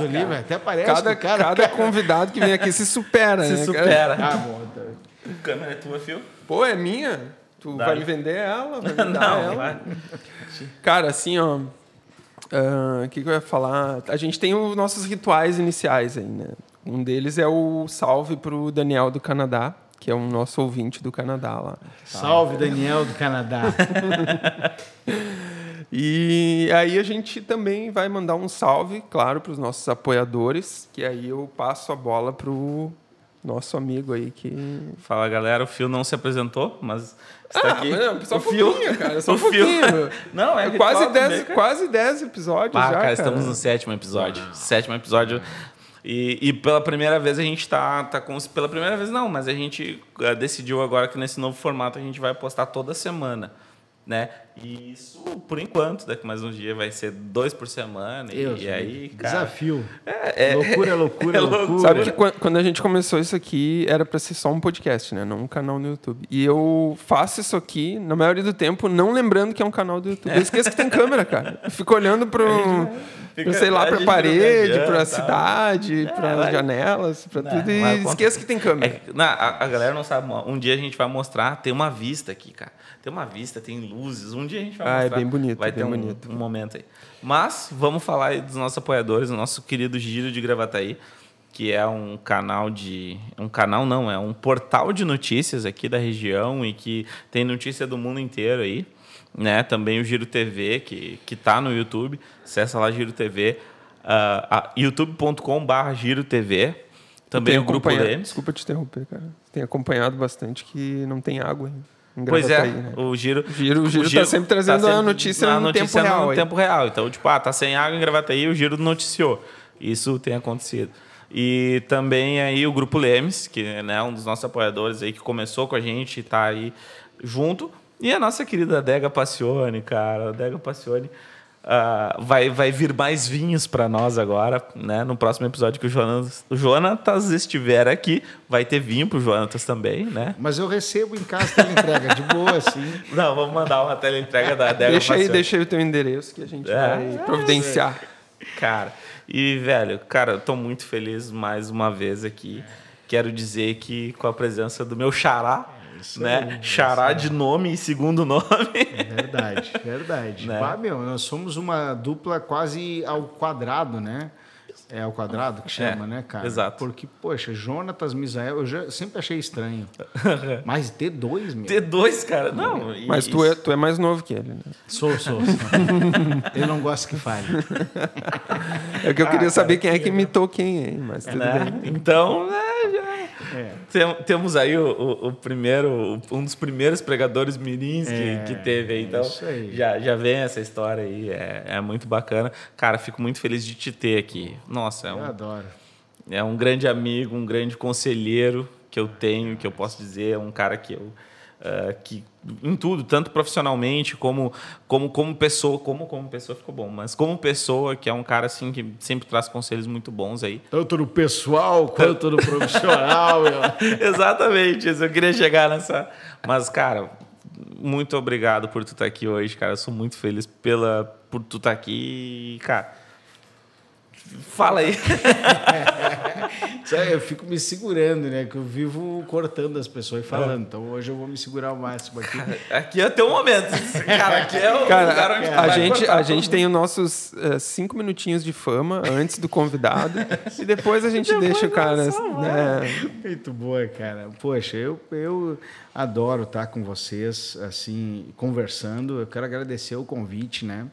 Deus, o livro até parece Cada, que cara... cada convidado que vem aqui se supera, Se né? cara? supera. Ah, bom, tá. Câmera é tua, Fio? Pô, é minha? Tu Dá vai aí. me vender ela? Vai me dar Não, ela? vai. Cara, assim, ó. ah, O que, que eu ia falar? A gente tem os nossos rituais iniciais aí, né? Um deles é o salve pro Daniel do Canadá, que é um nosso ouvinte do Canadá lá. Salve, Daniel do Canadá. E aí a gente também vai mandar um salve, claro, para os nossos apoiadores, que aí eu passo a bola pro nosso amigo aí que Fala, galera. O Fio não se apresentou, mas está aqui. Ah, não, só o um Fio. cara, só o um Fio. Não, é É quase também, 10, cara. quase 10 episódios Ah, já, cara, cara. estamos no sétimo episódio. Sétimo episódio. E, e pela primeira vez a gente tá, tá com. Pela primeira vez não, mas a gente eh, decidiu agora que nesse novo formato a gente vai postar toda semana. Né? E isso, por enquanto, daqui mais um dia vai ser dois por semana. E, Deus, e aí, cara. Desafio. É, é- loucura, loucura, é loucura. Sabe que quan- quando a gente começou isso aqui, era pra ser só um podcast, né? Não um canal no YouTube. E eu faço isso aqui, na maioria do tempo, não lembrando que é um canal do YouTube. Eu esqueço que tem câmera, cara. Eu fico olhando pro, fica- sei lá, a pra gente não parede, adianta, pra tá? cidade, pra vai. janelas, pra Não, tudo. E vai acontecer. esqueço que tem câmera. É, não, a, a galera não sabe. Um dia a gente vai mostrar, tem uma vista aqui, cara. Tem uma vista, tem luzes. Um dia a gente vai Ah, é mostrar. bem bonito, Vai é ter um, bonito. um momento aí. Mas vamos falar aí dos nossos apoiadores, o nosso querido Giro de Gravataí, que é um canal de. Um canal não, é um portal de notícias aqui da região e que tem notícia do mundo inteiro aí. Né? Também o Giro TV, que, que tá no YouTube. Acessa lá Giro TV. Uh, youtube.com.br Giro TV. Também o Grupo Lemes. Desculpa te interromper, cara. Tem acompanhado bastante que não tem água em Pois é, Gravataí, né? o Giro... O Giro- o Giro tá sempre trazendo a notícia a no notícia tempo real No aí. tempo real. Então, tipo, ah, tá sem água em Gravataí, o Giro noticiou. Isso tem acontecido. E também aí o Grupo Lemes, que é né, um dos nossos apoiadores aí, que começou com a gente e tá aí junto. E a nossa querida Dega Passione, cara. A Dega Passione ah, vai, vai vir mais vinhos para nós agora, né? No próximo episódio que o Jonas, o Jonatas estiver aqui, vai ter vinho pro Jonatas também, né? Mas eu recebo em casa tela entrega, de boa, assim. Não, vamos mandar uma teleentrega da Dega Deixa aí, deixa aí o teu endereço que a gente É. vai providenciar. Cara, e velho, cara, eu tô muito feliz mais uma vez aqui. Quero dizer que com a presença do meu xará, né? xará de nome e segundo nome. É verdade, verdade. Né? Ah, meu, nós somos uma dupla quase ao quadrado, né? É ao quadrado que chama, É, né, cara? exato. Porque, poxa, Jonatas Misael, eu já sempre achei estranho. Mas T2, meu. T2, cara. Não, Mas tu é, tu é mais novo que ele, né? Sou, sou. Ele não gosta que fale. É que eu queria saber quem é que imitou quem, hein? Mas tudo né? bem. Então, né, já. É. Tem- temos aí o, o- o primeiro, um dos primeiros pregadores mirins que, É, que teve aí. Então, isso aí. Já, já vem essa história aí, é, é muito bacana. Cara, fico muito feliz de te ter aqui. Nossa, é Eu um, adoro. é um grande amigo, um grande conselheiro que eu tenho, que eu posso dizer, é um cara que eu eh, que em tudo, tanto profissionalmente como como como pessoa, como como pessoa ficou bom, mas como pessoa que é um cara assim que sempre traz conselhos muito bons aí. Tanto no pessoal quanto no profissional. Exatamente, isso, eu queria chegar nessa, mas cara, muito obrigado por tu estar aqui hoje, cara. Eu sou muito feliz pela por tu estar aqui, e, cara. Fala aí. Sabe, eu fico me segurando, né? Que eu vivo cortando as pessoas e falando. Então hoje eu vou me segurar o máximo aqui. Aqui é teu momento. Cara, aqui é o Cara, lugar onde a vai gente, a gente tem os nossos eh, cinco minutinhos de fama antes do convidado e depois a gente deixa o cara. né? Muito boa, cara. Poxa, eu, eu adoro estar com vocês, assim, conversando. Eu quero agradecer o convite, né?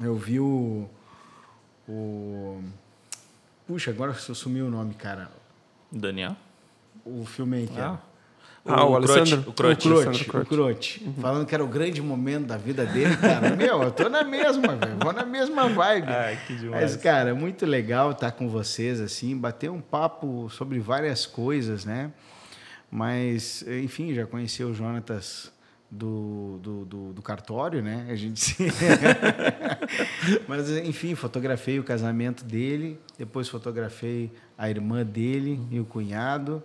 Eu vi o. o puxa, agora sumiu o nome, cara. Daniel? O filme aí que era. Ah, o Alessandro? O Crote. O Alessandro Crote, Crote. o Crote. Falando que era o grande momento da vida dele, cara. Meu, eu tô na mesma, velho. Vou na mesma vibe. Ai, que demais. Mas, cara, muito legal estar com vocês, assim, bater um papo sobre várias coisas, né? Mas, enfim, já conheci o Jonatas do, do, do, do cartório, né? A gente se... Mas, enfim, fotografei o casamento dele, depois fotografei a irmã dele e o cunhado.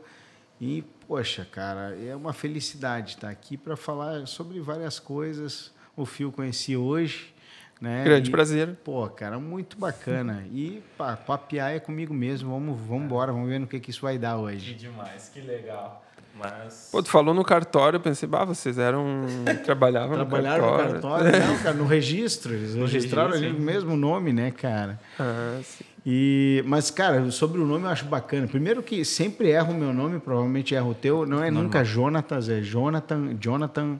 E, poxa, cara, é uma felicidade estar aqui para falar sobre várias coisas. O Fio conheci hoje, Né? Grande E, prazer. Pô, cara, muito bacana. E pá, papiar é comigo mesmo. Vamos, vamos embora, vamos ver no que, que isso vai dar Que hoje. demais, que legal. Mas. Pô, tu falou no cartório, eu pensei, bah, vocês eram. trabalhavam Trabalharam no no cartório. cartório, não, cara, no registro. Eles registraram registro, ali o mesmo nome, né, cara? Ah, sim. E, mas, cara, sobre o nome eu acho bacana. Primeiro que sempre erro o meu nome, provavelmente erro o teu. Não é nunca Jonatas, é Jonathan. Jonathan.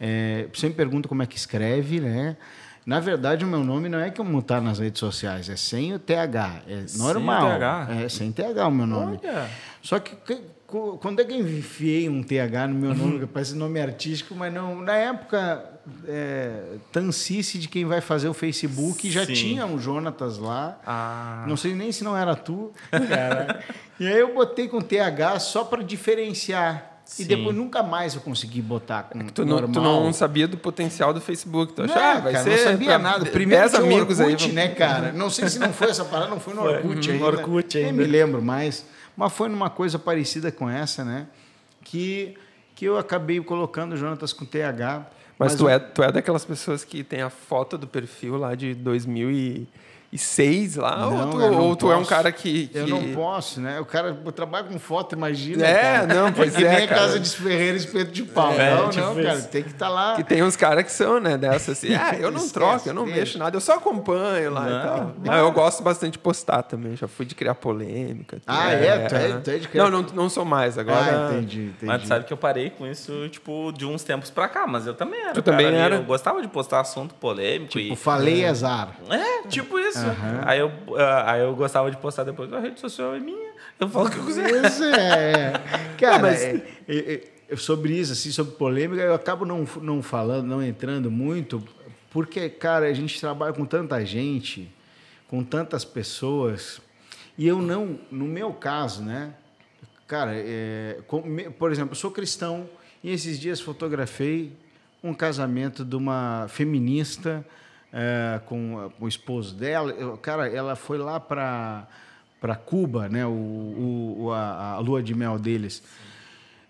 É, sempre pergunta como é que escreve, né? Na verdade, o meu nome não é como tá nas redes sociais, é sem o TH. É Sem o normal. TH? É sem TH o meu nome. Olha. Só que, que- quando é que eu enfiei um TH no meu nome, que parece nome artístico, mas não. Na época, é, Tancice, de quem vai fazer o Facebook, já Sim. tinha um Jonatas lá. Ah. Não sei nem se não era tu, cara. e aí eu botei com TH só para diferenciar. Sim. E depois nunca mais eu consegui botar com Tu não, normal. tu não sabia do potencial do Facebook. Tu Não, achava, ah, vai cara, ser não sabia pra nada. 10 Primeiro tinha amigos Orkut, aí. né, cara? Não sei se não foi essa parada, não foi no. Orkut Uhum, ainda. Orkut Nem ainda. me lembro mais. Mas foi numa coisa parecida com essa, né? Que, que eu acabei colocando Jonatas com TH. Mas, tu, o- é, tu é daquelas pessoas que tem a foto do perfil lá de 2006 lá? Não, ou tu, ou tu é um cara que. que- Eu não posso, né? O cara trabalha com foto, imagina. É, cara. não, pois que é, nem a casa de Ferreira espeto de pau. É, não, tipo não, cara. Tem que estar lá. Que tem uns caras que são, né, dessa assim. Ah, eu não Esquece, troco, eu não deixa. mexo nada, eu só acompanho lá e Não. tal. Ah, eu gosto bastante de postar também, já fui de criar polêmica. Ah, é? Tu é- tu é de criar- Não, não, não sou mais agora. Ah, entendi, entendi. Mas tu sabe que eu parei com isso, tipo, de uns tempos pra cá, mas eu também era. Tu também era? Eu gostava de postar assunto polêmico Tipo, e. falei azar. É, tipo isso. Aí, eu, ah, aí eu gostava de postar depois, a rede social é minha, eu falo o que eu quiser. Pois é. Cara, Não, mas- é- é- é- sobre isso, assim, sobre polêmica, eu acabo não, não falando, não entrando muito, porque, cara, a gente trabalha com tanta gente, com tantas pessoas, e eu não, no meu caso, né? Cara, é, com- por exemplo, eu sou cristão e esses dias fotografei um casamento de uma feminista é, com, com o esposo dela. Eu- cara, ela foi lá para para Cuba, né? O, o- a, a lua de mel deles.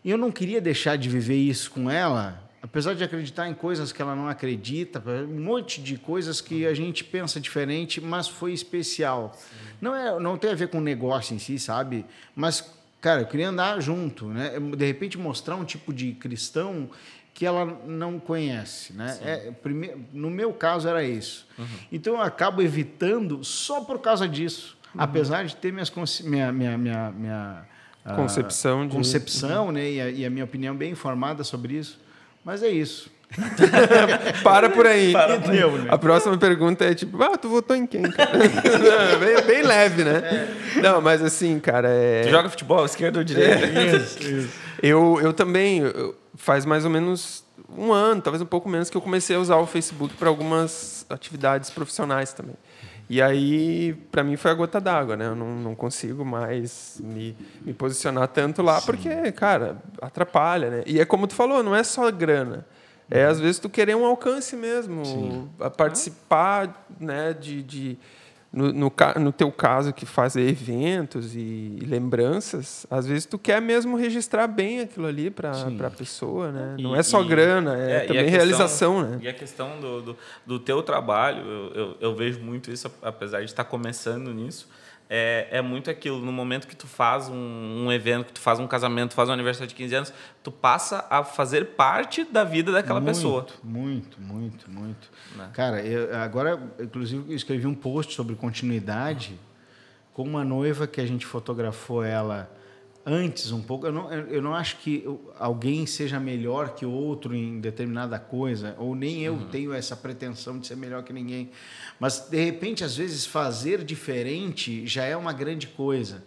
E eu não queria deixar de viver isso com ela, apesar de acreditar em coisas que ela não acredita, um monte de coisas que a gente pensa diferente, mas foi especial. Não é, não tem a ver com o negócio em si, sabe? Mas cara, eu queria andar junto, né? De repente mostrar um tipo de cristão que ela não conhece, né? É, prime... No meu caso era isso. Então eu acabo evitando só por causa disso, apesar de ter minhas minha, minha, minha, minha ah, Concepção de- concepção, né? E a, e a minha opinião bem informada sobre isso. Mas é isso. Para por aí. Para por aí. A próxima pergunta é tipo, ah, tu votou em quem? Não, bem, bem leve, né? Não, mas assim, cara, é... Tu joga futebol, esquerda ou direita? Eu, eu também, eu- faz mais ou menos um ano, talvez um pouco menos, que eu comecei a usar o Facebook para algumas atividades profissionais também. E aí, para mim, foi a gota d'água, né? Eu não, não consigo mais me, me posicionar tanto lá, porque, cara, atrapalha, né? E é como tu falou, não é só grana. É, às vezes, tu querer um alcance mesmo, a participar né, de... de no, no, no teu caso, que fazer eventos e, e lembranças, às vezes tu quer mesmo registrar bem aquilo ali para a pessoa, né? E- Não é só e- grana, é, é, também questão- realização, né? E a questão do, do, do teu trabalho, eu, eu, eu vejo muito isso, apesar de estar começando nisso, é, é muito aquilo, no momento que tu faz um, um evento, que tu faz um casamento, faz um aniversário de 15 anos, tu passa a fazer parte da vida daquela muito, pessoa. Muito, muito, muito. Né? Cara, eu, agora, inclusive, eu escrevi um post sobre continuidade com uma noiva que a gente fotografou ela antes um pouco. Eu não, eu não acho que alguém seja melhor que outro em determinada coisa, ou nem eu tenho essa pretensão de ser melhor que ninguém. Mas, de repente, às vezes, fazer diferente já é uma grande coisa.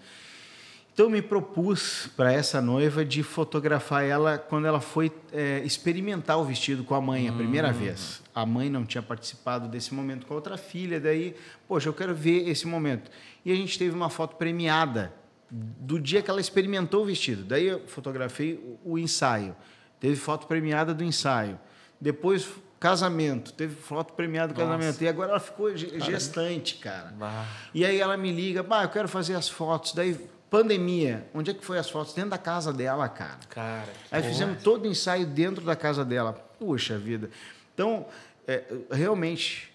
Então eu me propus para essa noiva de fotografar ela quando ela foi é, experimentar o vestido com a mãe a primeira vez. A mãe não tinha participado desse momento com a outra filha, daí, poxa, eu quero ver esse momento. E a gente teve uma foto premiada do dia que ela experimentou o vestido. Daí eu fotografei o, ensaio. Teve foto premiada do ensaio. Depois casamento, teve foto premiada do casamento. E agora ela ficou ge- gestante, cara. Bah. E aí ela me liga, bah, eu quero fazer as fotos. Daí, pandemia, onde é que foi as fotos? Dentro da casa dela, cara. Cara, Aí fizemos todo o ensaio dentro da casa dela. Puxa vida. Então, é, realmente,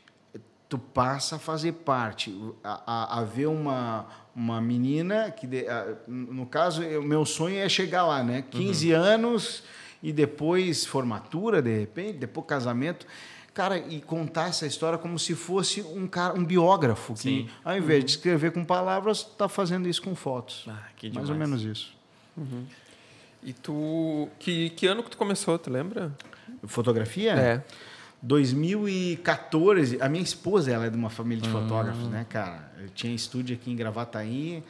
tu passa a fazer parte, a, a, a ver uma, uma menina que, no caso, o meu sonho é chegar lá, né? 15 uhum. anos e depois formatura, de repente, depois casamento. Cara, e contar essa história como se fosse um cara, um biógrafo que, Sim. ao invés uhum. de escrever com palavras, está fazendo isso com fotos. Ah, Mais ou menos isso. Uhum. E tu, que, que ano que tu começou, tu lembra? Fotografia? É. 2014, a minha esposa ela é de uma família de uhum. fotógrafos, né, cara? Eu tinha estúdio aqui em Gravataí,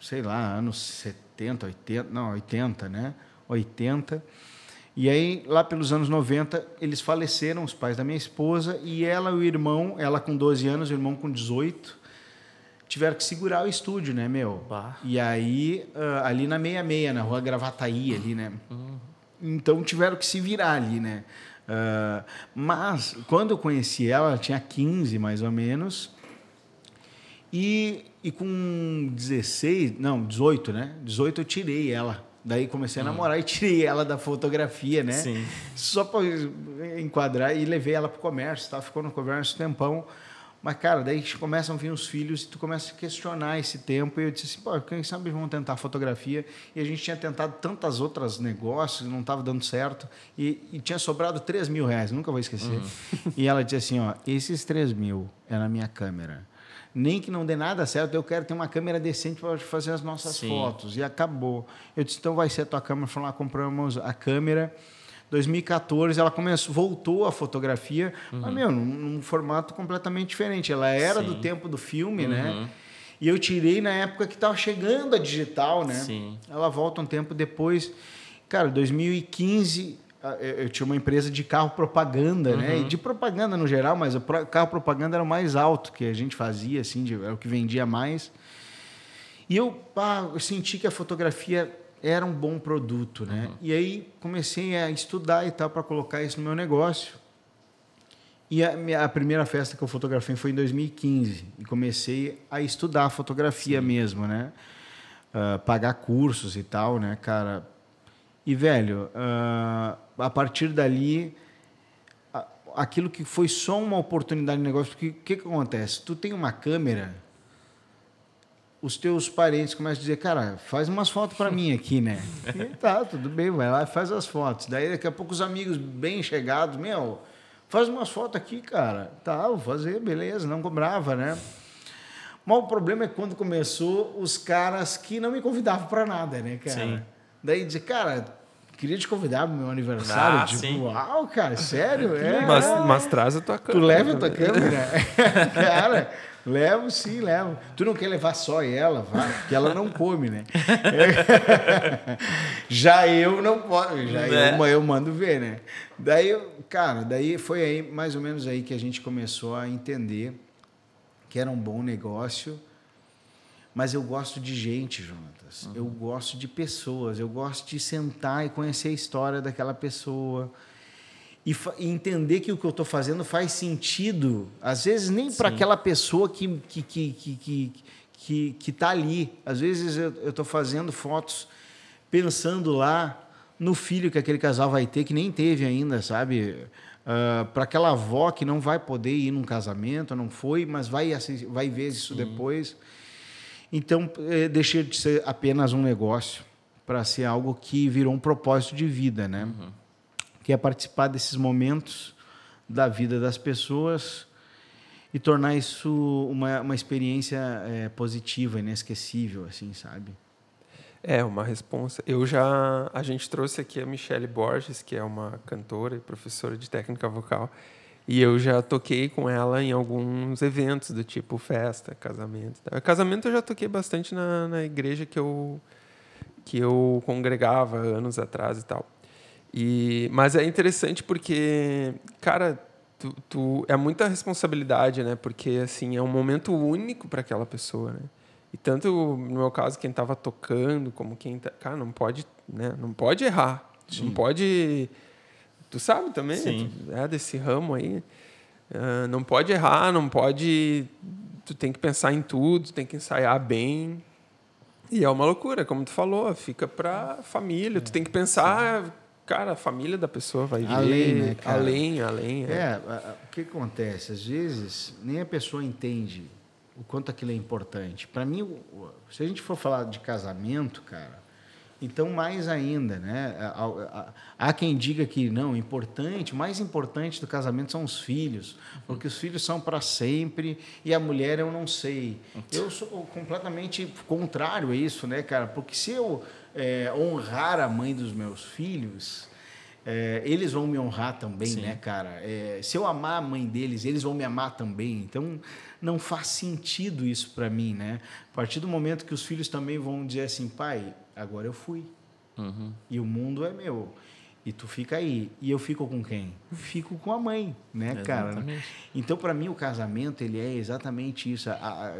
sei lá, anos 70, 80, não, 80, né? 80. E aí, lá pelos anos 90, eles faleceram, os pais da minha esposa, e ela e o irmão, ela com 12 anos, o irmão com 18, tiveram que segurar o estúdio, né, meu? Bah. E aí, uh, ali na 66, na rua Gravataí, ali, né? Uhum. Então, tiveram que se virar ali, né? Uh, mas, quando eu conheci ela, ela tinha 15, mais ou menos, e, e com 16, não, 18, né? 18 eu tirei ela Daí comecei a hum. namorar hum. e tirei ela da fotografia, né? Sim. Só para enquadrar e levei ela para o comércio, tá? ficou no comércio um tempão. Mas, cara, daí começam a vir os filhos e tu começa a questionar esse tempo. E eu disse assim, pô, quem sabe vão tentar fotografia. E a gente tinha tentado tantas outras negócios, não estava dando certo. E, e, tinha sobrado 3 mil reais, nunca vou esquecer. Uhum. E ela disse assim, ó, esses 3 mil é na minha câmera nem que não dê nada certo, eu quero ter uma câmera decente para fazer as nossas Sim. fotos. E acabou. Eu disse, então vai ser a tua câmera. Falei lá, compramos a câmera. 2014 ela começou, voltou a fotografia, uhum. mas meu, num, num, formato completamente diferente. Ela era Sim. do tempo do filme, né? uhum. né? E eu tirei na época que estava chegando a digital, né? Sim. Ela volta um tempo depois. Cara, 2015 eu tinha uma empresa de carro propaganda, uhum. né? E uhum. de propaganda no geral, mas o carro propaganda era o mais alto que a gente fazia, assim, de, era o que vendia mais. E eu, pá, eu senti que a fotografia era um bom produto, né? Uhum. E aí comecei a estudar e tal para colocar isso no meu negócio. E a, minha, a, primeira festa que eu fotografei foi em 2015 e comecei a estudar fotografia Sim. mesmo, né? Uh, pagar cursos e tal, né, cara? E, velho, uh, a partir dali, aquilo que foi só uma oportunidade de negócio, porque o que, que acontece? Tu tem uma câmera, os teus parentes começam a dizer, cara, faz umas fotos para mim aqui, né? E tá, tudo bem, vai lá e faz as fotos. Daí daqui a pouco os amigos bem chegados, meu, faz umas fotos aqui, cara. Tá, vou fazer, beleza, não cobrava, né? Mas o problema é quando começou os caras que não me convidavam para nada, né, cara? Sim. Daí dizer, cara, queria te convidar pro meu aniversário. Ah, tipo, sim. uau, cara, sério? É, mas, mas traz a tua câmera. Tu leva a tua câmera? cara, levo sim, levo. Tu não quer levar só ela, vai, porque ela não come, né? já eu não posso, já é. eu, eu mando ver, né? Daí, cara, daí foi aí, mais ou menos aí que a gente começou a entender que era um bom negócio mas eu gosto de gente, Jonatas. Uhum. Eu gosto de pessoas. Eu gosto de sentar e conhecer a história daquela pessoa. E, e entender que o que eu estou fazendo faz sentido. Às vezes, nem para aquela pessoa que que que que que que, que tá ali. Às vezes, eu estou fazendo fotos pensando lá no filho que aquele casal vai ter, que nem teve ainda, sabe? Uh, ah, para aquela avó que não vai poder ir num casamento, não foi, mas vai, vai ver isso Sim. depois. Então, é, deixei de ser apenas um negócio para ser algo que virou um propósito de vida, né? Uhum. Que é participar desses momentos da vida das pessoas e tornar isso uma, uma experiência é, positiva, inesquecível, assim, sabe? É, uma responsa. Eu já... A gente trouxe aqui a Michelle Borges, que é uma cantora e professora de técnica vocal. E eu já toquei com ela em alguns eventos do tipo festa, casamento. Casamento eu já toquei bastante na, na igreja que eu que eu congregava anos atrás e tal. E mas é interessante porque, cara, tu, tu é muita responsabilidade, né? Porque assim é um momento único para aquela pessoa, né? E tanto no meu caso quem estava tocando como quem tá, cara, não pode, né? Não pode errar. Sim. Não pode Tu sabe também, Sim. é desse ramo aí. Uh, não pode errar, não pode. Tu tem que pensar em tudo, tem que ensaiar bem. E é uma loucura, como tu falou, fica para família. Tu tem que pensar Cara, a família da pessoa vai ver. Além, né, cara? Além, além. É, a- o que acontece? Às vezes, nem a pessoa entende o quanto aquilo é importante. Para mim, se a gente for falar de casamento, cara, então mais ainda, né? Há- quem diga que não, importante, o mais importante do casamento são os filhos, porque os filhos são para sempre e a mulher eu não sei. Eu sou completamente contrário a isso, né, cara? Porque se eu eh, honrar a mãe dos meus filhos, é, eles vão me honrar também, Sim. né, cara? É, se eu amar a mãe deles, eles vão me amar também. Então, não faz sentido isso para mim, né? A partir do momento que os filhos também vão dizer assim, pai, agora eu fui. Uhum. E o mundo é meu. E tu fica aí. E eu fico com quem? Fico com a mãe, né, cara? Exatamente. Então, para mim, o casamento ele é exatamente isso. A- a-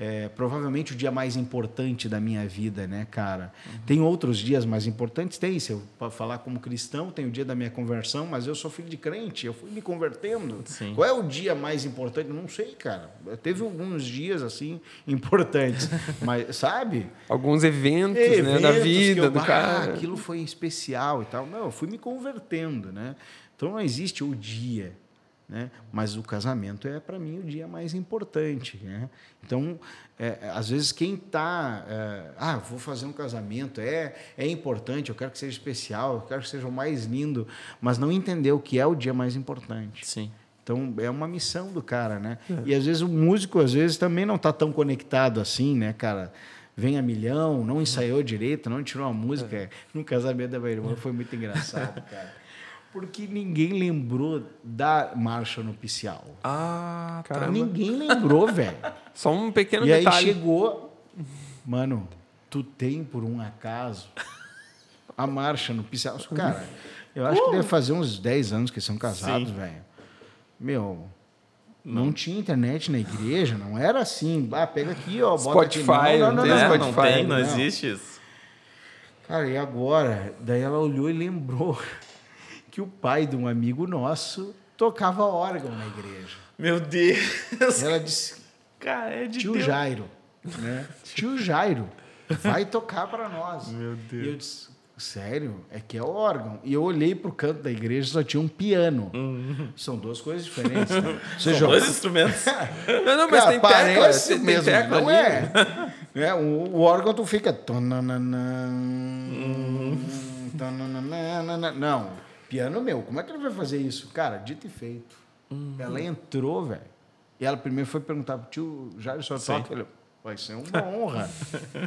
é- provavelmente o dia mais importante da minha vida, né, cara? Tem outros dias mais importantes? Tem. Se eu para falar como cristão, tem o dia da minha conversão, mas eu sou filho de crente, eu fui me convertendo. Sim. Qual é o dia mais importante? Não sei, cara. Teve alguns dias, assim, importantes. mas, sabe? Alguns eventos, né, Eventos da vida eu, do "Ah, cara. aquilo foi especial e tal. Não, eu fui me convertendo, né? Então não existe o dia, né? Mas o casamento é para mim o dia mais importante, né? Então, é, às vezes quem está, ah, vou fazer um casamento, é é importante, eu quero que seja especial, eu quero que seja o mais lindo, mas não entendeu o que é o dia mais importante. Sim. Então é uma missão do cara, né? E às vezes o músico às vezes também não está tão conectado assim, né, cara? Vem a milhão, não ensaiou direito, não tirou a música. No casamento da minha irmã foi muito engraçado, cara. Porque ninguém lembrou da marcha nupcial. Ah, Caramba. Ninguém lembrou, velho. Só um pequeno E aí detalhe. chegou, mano, tu tem por um acaso a marcha nupcial. Cara, eu acho que deve fazer uns 10 anos que são casados, velho. Meu, não tinha internet na igreja, não era assim, ah, pega aqui, ó, bota aqui. Spotify, não, não, não, tem É, não, não Spotify, tem, não, não. existe isso. Cara, e agora? Daí ela olhou e lembrou que o pai de um amigo nosso tocava órgão na igreja. Meu Deus. Ela disse, Cara, é de tio Deus. Jairo, né? Tio Jairo, vai tocar para nós. Meu Deus. E eu disse, sério? É que é órgão. E eu olhei pro canto da igreja e só tinha um piano. São duas coisas diferentes. Né? Uhum. São joga- dois instrumentos. Não, não, mas Cara, tem tecla. parece Tem, tem mesmo, tecla não é. é o, o órgão tu fica... tonananã, Não, piano meu, como é que ele vai fazer isso? Cara, dito e feito. Ela entrou, velho. E ela primeiro foi perguntar pro tio Jair, só Sim. toca? Ele, vai ser uma honra.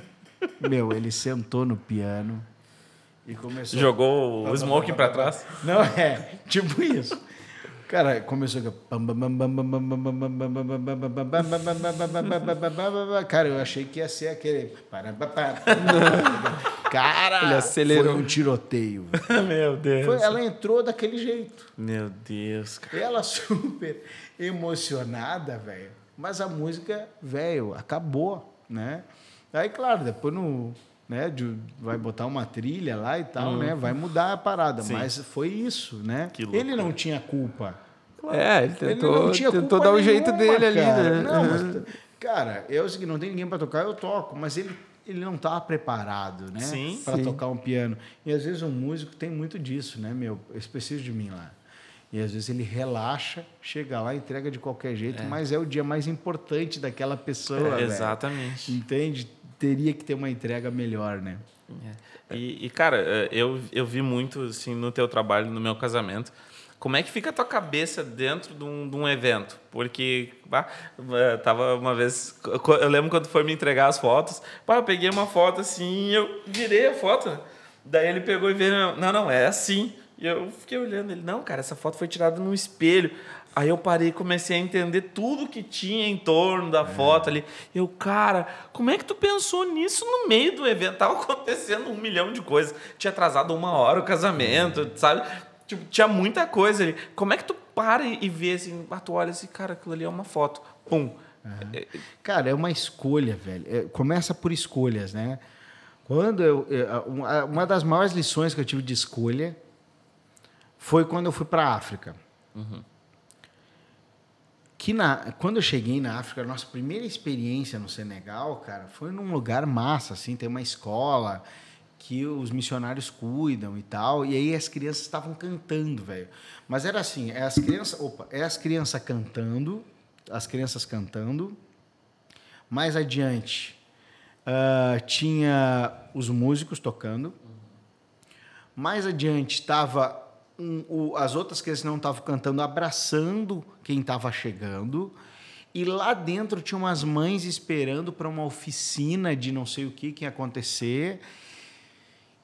meu, ele sentou no piano e começou... Jogou o smoking pra trás. Não, é, tipo isso. Cara, começou com. Cara, eu achei que ia ser aquele. Cara, Ele acelerou. foi um tiroteio. Meu Deus. Foi- ela entrou daquele jeito. Meu Deus, cara. Ela super emocionada, velho. Mas a música, velho, acabou, né? Aí, claro, depois no. Né, de- vai botar uma trilha lá e tal, né? Vai mudar a parada. Sim. Mas foi isso, né? Que Ele não tinha culpa. É, ele Ele tentou, não tinha tentou culpa dar o jeito nenhuma, dele ali, cara. né? Não, mas, cara, eu seguinte, não tem ninguém para tocar, eu toco, mas ele, ele não estava preparado, né? Sim. Para tocar um piano. E às vezes um músico tem muito disso, né, meu? Eles precisam de mim lá. E às vezes ele relaxa, chega lá, entrega de qualquer jeito, mas é o dia mais importante daquela pessoa, É, exatamente. Entende? Teria que ter uma entrega melhor, né? É. E, e, cara, é, eu, eu vi muito assim, no teu trabalho, no meu casamento. Como é que fica a tua cabeça dentro de um, de um evento? Porque, bah, eh, tava uma vez. Eu lembro quando foi me entregar as fotos. Pá, eu peguei uma foto assim eu virei a foto. Daí ele pegou e veio. Não, não, é assim. E eu fiquei olhando ele. Não, cara, essa foto foi tirada no espelho. Aí eu parei e comecei a entender tudo que tinha em torno da foto ali. Eu, cara, como é que tu pensou nisso no meio do evento? Tava acontecendo um milhão de coisas. Tinha atrasado uma hora o casamento, sabe? Tipo, tinha muita coisa ali. Como é que tu para e vê assim, ah, tu olha assim, cara, aquilo ali é uma foto. Pum. É, Cara, é uma escolha, velho. É, começa por escolhas, né? Quando eu, uma- das maiores lições que eu tive de escolha foi quando eu fui para a África. Que na, quando eu cheguei na África, a nossa primeira experiência no Senegal, cara, foi num lugar massa, assim, tem uma escola que os missionários cuidam e tal. E aí as crianças estavam cantando, velho. Mas era assim, é as crianças, opa, é as crianças cantando, as crianças cantando. Mais adiante uh, tinha os músicos tocando. Mais adiante estava um, as outras crianças não estavam cantando, abraçando quem estava chegando. E lá dentro tinha umas mães esperando para uma oficina de não sei o que que ia acontecer.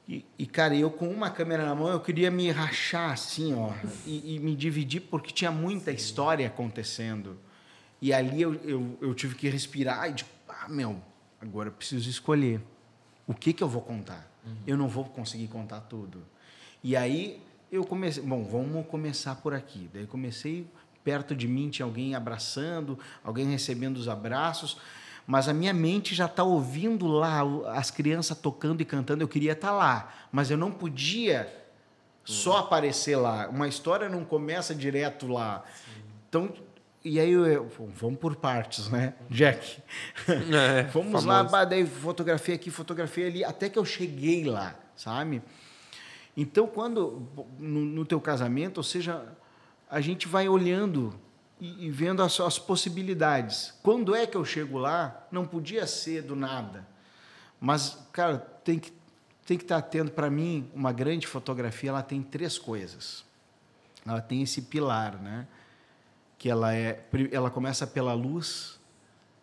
E, e, cara, eu com uma câmera na mão, eu queria me rachar assim, ó, e, e me dividir, porque tinha muita história acontecendo. E ali eu, eu, eu tive que respirar e, tipo, ah, meu, agora eu preciso escolher. O que, que eu vou contar? Uhum. Eu não vou conseguir contar tudo. E aí eu comecei, bom, vamos começar por aqui. Daí comecei perto de mim tinha alguém abraçando, alguém recebendo os abraços, mas a minha mente já está ouvindo lá as crianças tocando e cantando. Eu queria estar tá lá, mas eu não podia só aparecer lá. Uma história não começa direto lá. Então, e aí, eu, vamos por partes, né, Jack? É, vamos famoso. lá, daí fotografia aqui, fotografia ali, até que eu cheguei lá, sabe? Então, quando no, no teu casamento, ou seja, a gente vai olhando e, e vendo as, as, possibilidades. Quando é que eu chego lá? Não podia ser do nada. Mas, cara, tem que, tem que estar atento. Para mim, uma grande fotografia ela tem três coisas. Ela tem esse pilar, né? Que ela é, ela começa pela luz.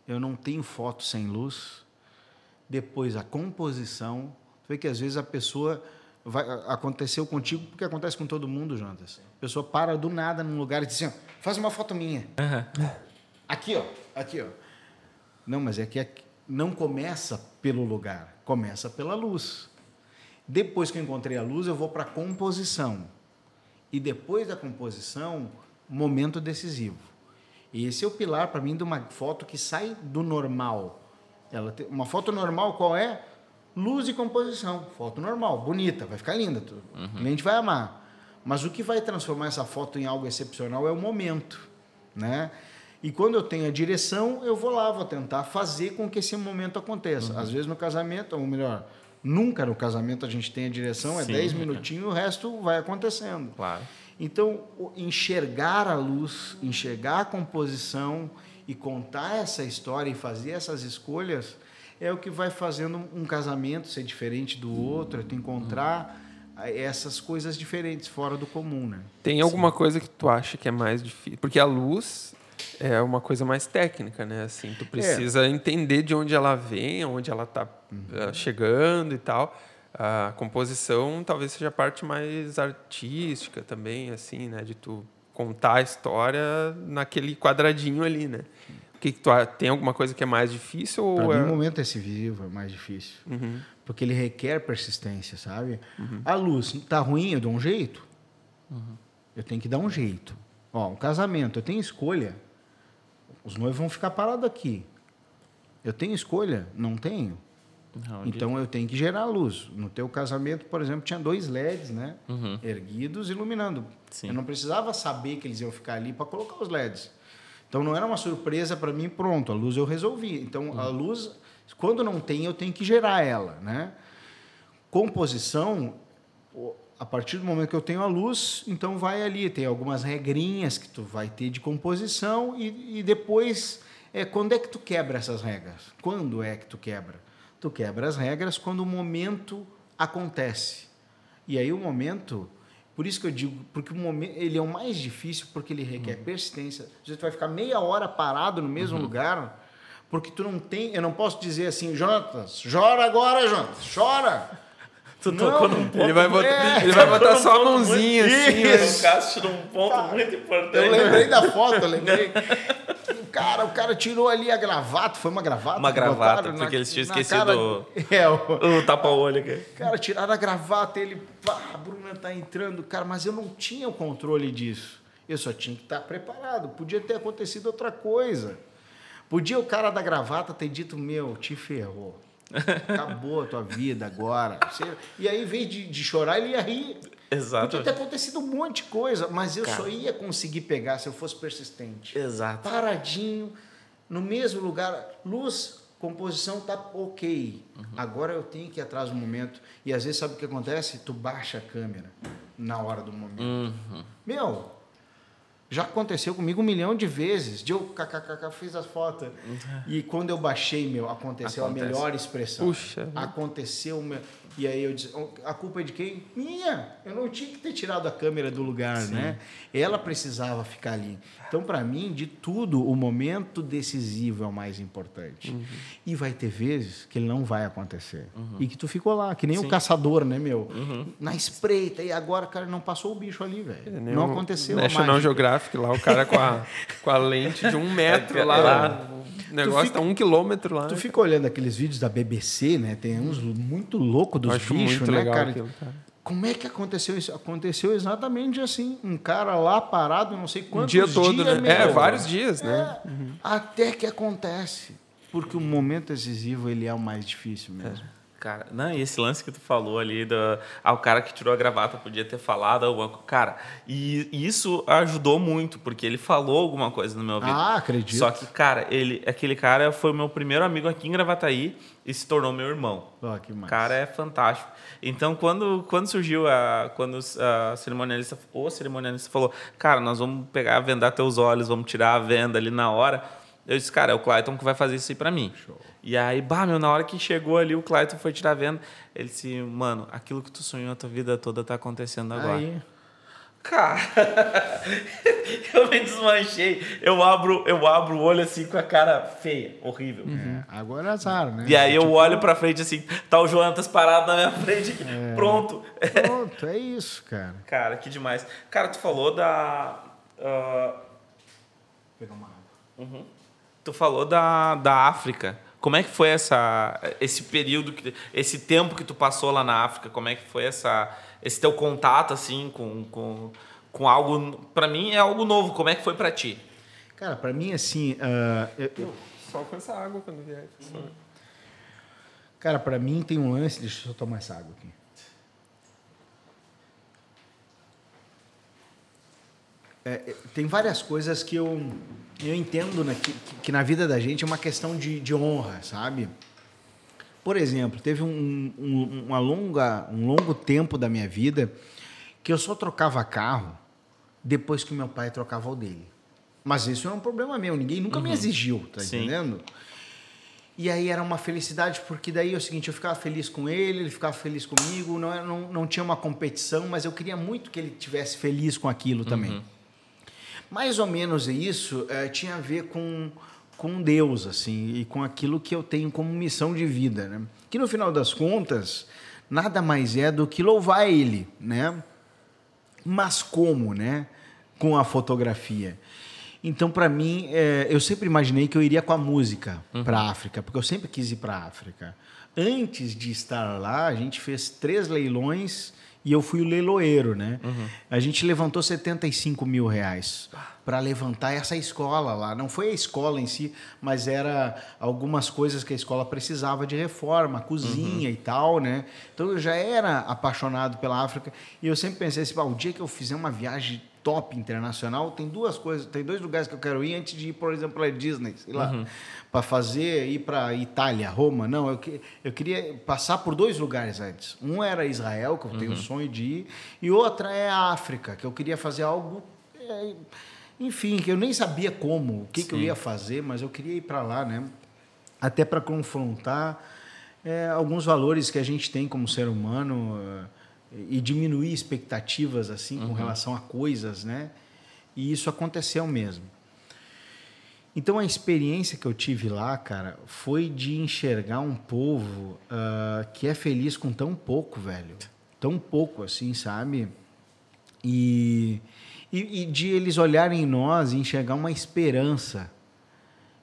Eu não tenho foto sem luz. Depois a composição. Tu vê que às vezes a pessoa vai, aconteceu contigo porque acontece com todo mundo, Jonas. A pessoa para do nada num lugar e diz assim: faz uma foto minha. Uhum. Aqui, ó. Aqui, ó. Não, mas é que aqui, não começa pelo lugar, começa pela luz. Depois que eu encontrei a luz, eu vou para a composição. E depois da composição, momento decisivo. E esse é o pilar para mim de uma foto que sai do normal. Ela tem, uma foto normal qual é? Luz e composição. Foto normal, bonita, vai ficar linda. Uhum. O cliente vai amar. Mas o que vai transformar essa foto em algo excepcional é o momento, né? E quando eu tenho a direção, eu vou lá, vou tentar fazer com que esse momento aconteça. Uhum. Às vezes no casamento, ou melhor, nunca no casamento a gente tem a direção, é Sim, é 10 minutinhos, o resto vai acontecendo. Claro. Então, enxergar a luz, enxergar a composição e contar essa história e fazer essas escolhas é o que vai fazendo um casamento ser diferente do outro, é tu encontrar essas coisas diferentes fora do comum, né? Tem alguma Sim. coisa que tu acha que é mais difícil? Porque a luz é uma coisa mais técnica, né? Assim, tu precisa é. entender de onde ela vem, onde ela está uhum. Eh, chegando e tal. A composição talvez seja a parte mais artística também, assim, né? De tu contar a história naquele quadradinho ali, né? Que, que tu tem alguma coisa que é mais difícil? Para é... mim, o momento decisivo é mais difícil. Uhum. Porque ele requer persistência, sabe? Uhum. A luz tá ruim, eu dou um jeito. Uhum. Eu tenho que dar um jeito. Ó, um casamento, eu tenho escolha. Os noivos vão ficar parados aqui. Eu tenho escolha? Não tenho. Não, então eu tenho que gerar luz. No teu casamento, por exemplo, tinha dois LEDs, né? Uhum. Erguidos, iluminando. Sim. Eu não precisava saber que eles iam ficar ali para colocar os LEDs. Então não era uma surpresa para mim, pronto, a luz eu resolvi. Então uhum. a luz, quando não tem, eu tenho que gerar ela, né? Composição, a partir do momento que eu tenho a luz, então vai ali, tem algumas regrinhas que tu vai ter de composição e, e depois é quando é que tu quebra essas regras? Quando é que tu quebra? Tu quebra as regras quando o momento acontece. E aí o momento por isso que eu digo, porque o momento, ele é o mais difícil porque ele requer uhum. persistência. Você vai ficar meia hora parado no mesmo uhum. lugar, porque tu não tem, eu não posso dizer assim, Jonas, chora agora, Jonas, chora. Tu não, tocou num ponto. Ele vai botar, é, ele vai botar só a mãozinha assim. Isso. Mas... num ponto Cara, muito importante. Eu lembrei da foto, eu lembrei. cara, o cara tirou ali a gravata, foi uma gravata? Uma gravata, porque na, eles tinham esquecido cara, é, o, o tapa-olho aqui. Cara, tiraram a gravata, ele, pá, a Bruna tá entrando, cara, mas eu não tinha o controle disso. Eu só tinha que estar preparado. Podia ter acontecido outra coisa. Podia o cara da gravata ter dito, meu, te ferrou. Acabou a tua vida agora. E aí, em vez de, de chorar, ele ia rir. Exato. Podia ter acontecido um monte de coisa, mas eu Cara. só ia conseguir pegar se eu fosse persistente. Exato. Paradinho, no mesmo lugar, luz, composição tá ok. Agora eu tenho que ir atrás do momento. E às vezes sabe o que acontece? Tu baixa a câmera na hora do momento. Meu, já aconteceu comigo um milhão de vezes. De eu kkkk, fiz as fotos. E quando eu baixei, meu, aconteceu Acontece. a melhor expressão. Puxa. Aconteceu. meu- E aí eu disse, "Oh, a culpa é de quem? Minha. Eu não tinha que ter tirado a câmera do lugar, né? Ela precisava ficar ali. Então, para mim, de tudo, o momento decisivo é o mais importante. Uhum. E vai ter vezes que ele não vai acontecer. E que tu ficou lá, que nem o caçador, né, meu? Uhum. Na espreita. E agora, cara, não passou o bicho ali, velho. É, Não aconteceu National. Geographic lá, o cara com a, com a lente de um metro lá. O negócio fica- tá um quilômetro lá. Tu fica olhando aqueles vídeos da BBC, né? Tem uns muito loucos dos bichos, né, cara? aquilo, cara. Como é que aconteceu isso? Aconteceu exatamente assim. Um cara lá parado, não sei quantos dia todo, dias, né? É, vários dias, né? É, Até que acontece. Porque o momento decisivo, ele é o mais difícil mesmo. Cara, não, e esse lance que tu falou ali, do, ah, o cara que tirou a gravata podia ter falado alguma coisa. Cara, e e isso ajudou muito, porque ele falou alguma coisa no meu ouvido. Ah, acredito. Só que, cara, ele, aquele cara foi o meu primeiro amigo aqui em Gravataí e se tornou meu irmão. Ó, que O massa. cara é fantástico. Então, quando, quando surgiu a. Quando a cerimonialista, o cerimonialista falou, cara, nós vamos pegar, vendar teus olhos, vamos tirar a venda ali na hora. Eu disse, cara, é o Clayton que vai fazer isso aí pra mim. E aí, bah, meu, na hora que chegou ali, o Clayton foi tirar a venda. Ele disse, mano, aquilo que tu sonhou a tua vida toda tá acontecendo agora. Aí, Cara, eu me desmanchei. Eu abro, eu abro o olho assim com a cara feia, horrível. é, agora é azar, né? E aí eu Tipo, olho pra frente assim, tá o Jonatas parado na minha frente, aqui, pronto. Pronto, é isso, cara. Cara, que demais. Cara, tu falou da. ah, Pegar uma água. tu falou da, da África. Como é que foi essa, esse período, que, esse tempo que tu passou lá na África? Como é que foi essa, esse teu contato assim com, com, com algo? Pra mim é algo novo. Como é que foi pra ti? Cara, pra mim, assim, ah, eu- eu, Só com essa água quando vier. Só. Cara, pra mim tem um lance. Deixa eu só tomar essa água aqui. É, é, tem várias coisas que eu, eu entendo né, que, que na vida da gente é uma questão de, de honra, sabe? Por exemplo, teve um, um, uma longa, um longo tempo da minha vida que eu só trocava carro depois que meu pai trocava o dele. Mas isso é um problema meu, ninguém nunca me exigiu, tá Sim. entendendo? E aí era uma felicidade, porque daí é o seguinte, eu ficava feliz com ele, ele ficava feliz comigo, não, não, não tinha uma competição, mas eu queria muito que ele tivesse feliz com aquilo também. Mais ou menos isso eh, tinha a ver com, com Deus, assim, e com aquilo que eu tenho como missão de vida, né? Que no final das contas, nada mais é do que louvar Ele, né? Mas como, né? Com a fotografia. Então, para mim, eh, eu sempre imaginei que eu iria com a música para a África, porque eu sempre quis ir para a África. Antes de estar lá, a gente fez três leilões e eu fui o leiloeiro, né? A gente levantou 75 mil reais para levantar essa escola lá. Não foi a escola em si, mas era algumas coisas que a escola precisava de reforma, cozinha e tal, né? Então eu já era apaixonado pela África e eu sempre pensei assim, "Pá, o dia que eu fizer uma viagem top internacional, tem duas coisas, tem dois lugares que eu quero ir antes de ir, por exemplo, a Disney, sei lá, para fazer ir para Itália, Roma. Não, eu, que- eu queria passar por dois lugares antes. Um era Israel, que eu tenho o sonho de ir, e outra é a África, que eu queria fazer algo é, enfim, que eu nem sabia como, o que, que eu ia fazer, mas eu queria ir para lá, né? Até para confrontar é, alguns valores que a gente tem como ser humano é, e diminuir expectativas assim com relação a coisas, né? E isso aconteceu mesmo. Então a experiência que eu tive lá, cara, foi de enxergar um povo ah, que é feliz com tão pouco, velho. Tão pouco, assim, sabe? E, e, e de eles olharem em nós e enxergar uma esperança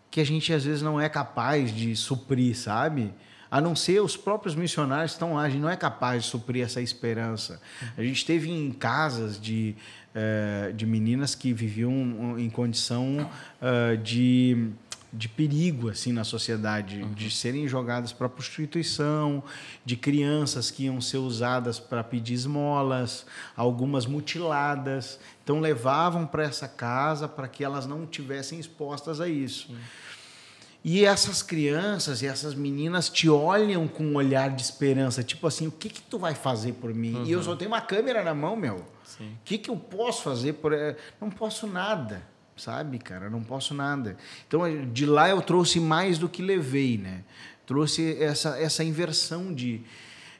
que a gente às vezes não é capaz de suprir, sabe? A não ser os próprios missionários que estão lá, a gente não é capaz de suprir essa esperança. A gente esteve em casas de, eh, de meninas que viviam em condição eh, de, de perigo assim na sociedade, de serem jogadas para prostituição, de crianças que iam ser usadas para pedir esmolas, algumas mutiladas. Então levavam para essa casa para que elas não tivessem expostas a isso. E essas crianças e essas meninas te olham com um olhar de esperança, tipo assim, o que que tu vai fazer por mim? E eu só tenho uma câmera na mão, meu. O que que eu posso fazer por eh, não posso nada, sabe, cara? Não posso nada. Então, eh, de lá eu trouxe mais do que levei, né? Trouxe essa essa inversão de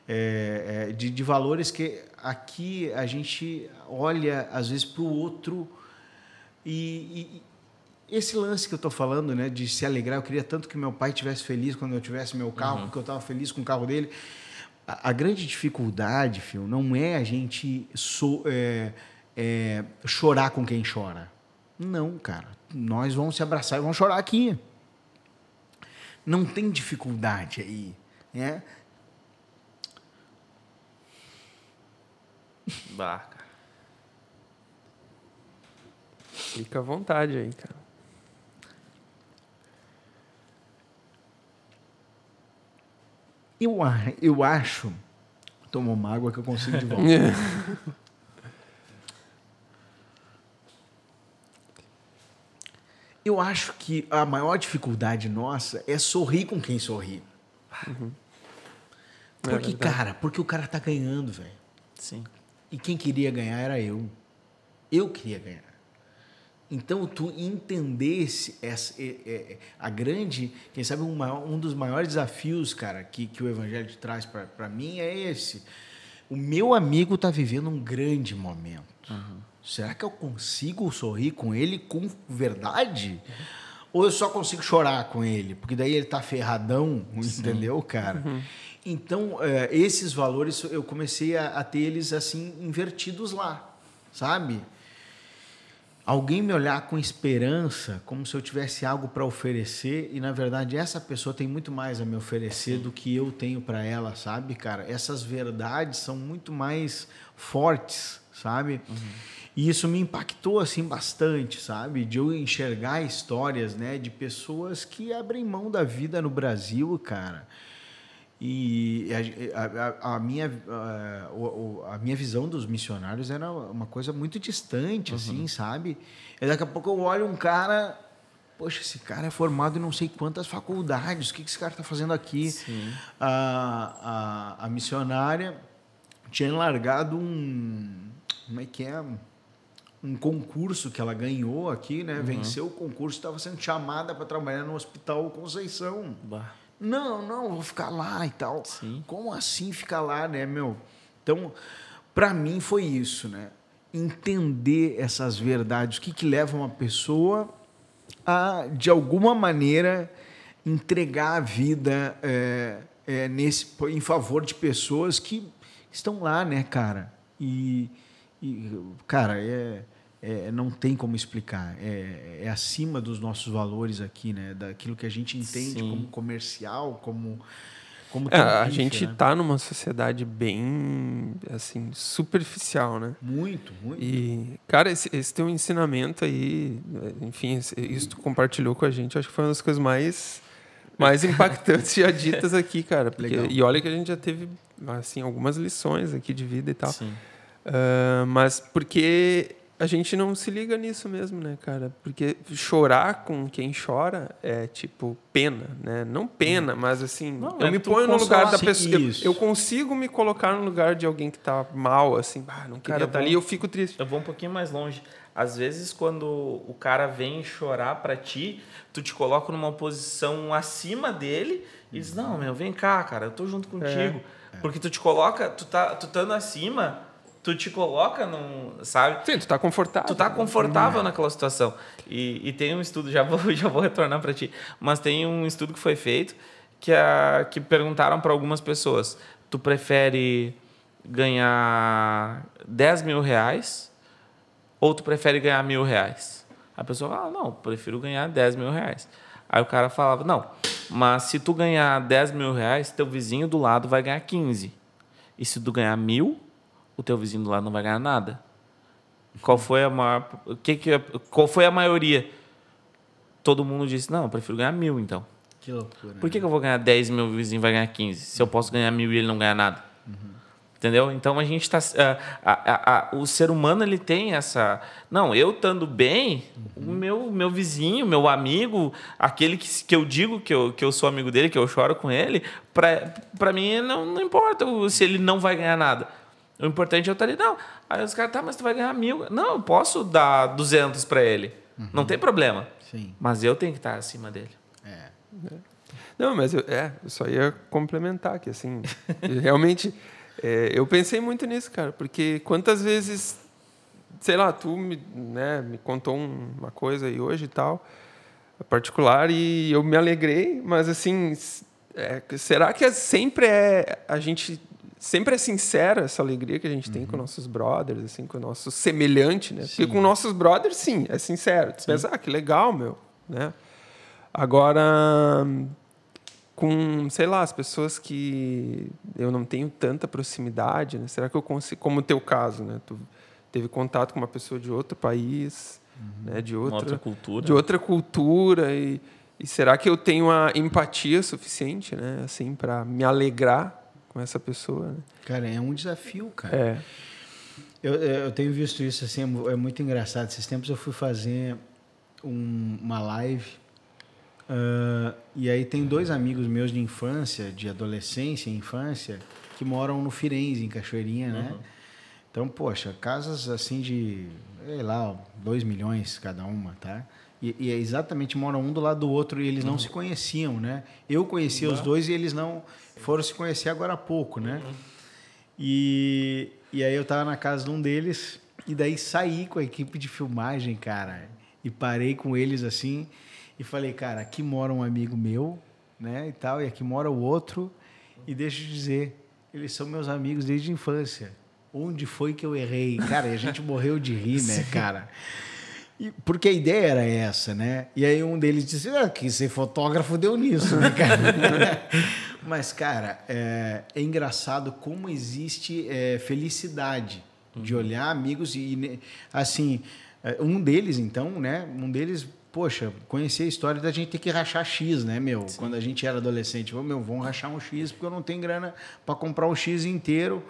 eh, de, de valores que aqui a gente olha às vezes para o outro e, e esse lance que eu estou falando, né, de se alegrar, eu queria tanto que meu pai tivesse feliz quando eu tivesse meu carro, porque eu estava feliz com o carro dele. A, a grande dificuldade, Phil, não é a gente so- é, é, chorar com quem chora. Não, cara. Nós vamos se abraçar e vamos chorar aqui. Não tem dificuldade aí, né? Bah, cara. Fica à vontade aí, cara. Eu, eu acho. Tomou uma água que eu consigo de volta. Eu acho que a maior dificuldade nossa é sorrir com quem sorri. Porque, verdade. cara, porque o cara tá ganhando, velho. Sim. E quem queria ganhar era eu. Eu queria ganhar. Então, tu entendesse essa, é, é, a grande, quem sabe, um, maior- um dos maiores desafios, cara, que, que o Evangelho te traz para mim é esse. O meu amigo está vivendo um grande momento. Será que eu consigo sorrir com ele com verdade? Ou eu só consigo chorar com ele? Porque daí ele tá ferradão, entendeu, cara? Então, eh, esses valores eu comecei a, a ter eles assim invertidos lá, sabe? Alguém me olhar com esperança, como se eu tivesse algo para oferecer, e na verdade essa pessoa tem muito mais a me oferecer do que eu tenho para ela, sabe, cara? Essas verdades são muito mais fortes, sabe? E isso me impactou assim bastante, sabe? De eu enxergar histórias, né, de pessoas que abrem mão da vida no Brasil, cara. E a, a- a- minha, a, a minha visão dos missionários era uma coisa muito distante, assim, sabe? E daqui a pouco eu olho um cara, poxa, esse cara é formado em não sei quantas faculdades, o que que esse cara está fazendo aqui? A, a, a missionária tinha largado um. Como é que é? Um concurso que ela ganhou aqui, né? Venceu o concurso, estava sendo chamada para trabalhar no Hospital Conceição. Bah. Não, não, vou ficar lá e tal. Sim. Como assim ficar lá, né, meu? Então, para mim foi isso, né? Entender essas verdades, o que, que leva uma pessoa a, de alguma maneira, entregar a vida é, é, nesse, em favor de pessoas que estão lá, né, cara? E, e, cara, é, é, não tem como explicar. É, é acima dos nossos valores aqui, né? Daquilo que a gente entende Sim. como comercial, como. como É, a gente né? tá numa sociedade bem, assim, superficial, né? Muito, muito. E, cara, esse, esse teu ensinamento aí, enfim, isso tu compartilhou com a gente, acho que foi uma das coisas mais, mais impactantes já ditas aqui, cara. Porque, e olha que a gente já teve, assim, algumas lições aqui de vida e tal. Sim. Ah, mas porque a gente não se liga nisso mesmo, né, cara? Porque chorar com quem chora é tipo pena, né? Não pena, mas assim, Não, eu é me ponho no lugar da pessoa. Eu, eu consigo me colocar no lugar de alguém que tá mal, assim, ah, não queria Cara, estar bom. ali, eu fico triste. Eu vou um pouquinho mais longe. Às vezes, quando o cara vem chorar pra ti, tu te coloca numa posição acima dele e diz: Não, meu, vem cá, cara, eu tô junto contigo. Porque tu te coloca, tu tá tu estando acima, tu te coloca num. Sabe? Sim, tu tá confortável. Tu tá né? confortável naquela situação. E, e tem um estudo, já vou, já vou retornar para ti, mas tem um estudo que foi feito que, a, que perguntaram para algumas pessoas: tu prefere ganhar 10 mil reais ou tu prefere ganhar mil reais? A pessoa fala: não, prefiro ganhar 10 mil reais. Aí o cara falava: não, mas se tu ganhar 10 mil reais, teu vizinho do lado vai ganhar 15. E se tu ganhar mil, o teu vizinho do lado não vai ganhar nada. Qual foi a maior. O que que, qual foi a maioria? Todo mundo disse: não, eu prefiro ganhar mil então. Que loucura. Por que, que eu vou ganhar 10 e meu vizinho vai ganhar 15? Se eu posso ganhar mil e ele não ganhar nada? Entendeu? Então a gente está. o ser humano ele tem essa. Não, eu estando bem, uhum. o meu, meu vizinho, meu amigo, aquele que, que eu digo que eu, que eu sou amigo dele, que eu choro com ele, para mim não, não importa se ele não vai ganhar nada. O importante é eu estar ali. Não. Aí os caras, tá, mas tu vai ganhar mil. Não, eu posso dar 200 para ele. Uhum. Não tem problema. Sim. Mas eu tenho que estar acima dele. É. é. Não, mas eu, é, eu só ia complementar que assim, realmente é, eu pensei muito nisso, cara, porque quantas vezes, sei lá, tu me, né, me contou uma coisa aí hoje e tal, particular, e eu me alegrei, mas assim, é, será que é, sempre é a gente sempre é sincera essa alegria que a gente uhum. tem com uhum. nossos brothers, assim, com o nosso semelhante, né? Sim. Porque com nossos brothers, sim, é sincero. Tu pensa, ah, que legal, meu, né? Agora, com, sei lá, as pessoas que eu não tenho tanta proximidade, né? Será que eu consigo, como o teu caso, né? Tu teve contato com uma pessoa de outro país, uhum. né? De outra, outra, cultura. De outra cultura e, e será que eu tenho a empatia suficiente, né? Assim, para me alegrar com essa pessoa, né? Cara, é um desafio, cara. É. Eu, eu tenho visto isso assim, é muito engraçado. Esses tempos eu fui fazer um, uma live Uh, e aí tem dois amigos meus de infância, de adolescência e infância, que moram no Firenze, em Cachoeirinha, né? Uhum. Então, poxa, casas assim de, sei lá, 2 milhões cada uma, tá? E, e, é exatamente moram um do lado do outro e eles não uhum. se conheciam, né? Eu conhecia uhum. os dois e eles não foram se conhecer agora há pouco, né? Uhum. E, e aí eu tava na casa de um deles e daí saí com a equipe de filmagem, cara, e parei com eles assim e falei, cara, aqui mora um amigo meu, né, e tal, e aqui mora o outro, e deixa eu dizer, eles são meus amigos desde a infância. Onde foi que eu errei? Cara, e a gente morreu de rir, né, cara? E, porque a ideia era essa, né? E aí um deles disse, ah, que ser fotógrafo deu nisso, né, cara? Mas, cara, é, é, engraçado como existe é, felicidade de uhum. olhar amigos e, assim, é, um deles, então, né? Um deles poxa, conhecer a história da gente ter que rachar X, né, meu? Sim. Quando a gente era adolescente, meu, vamos rachar um X porque eu não tenho grana para comprar um X inteiro.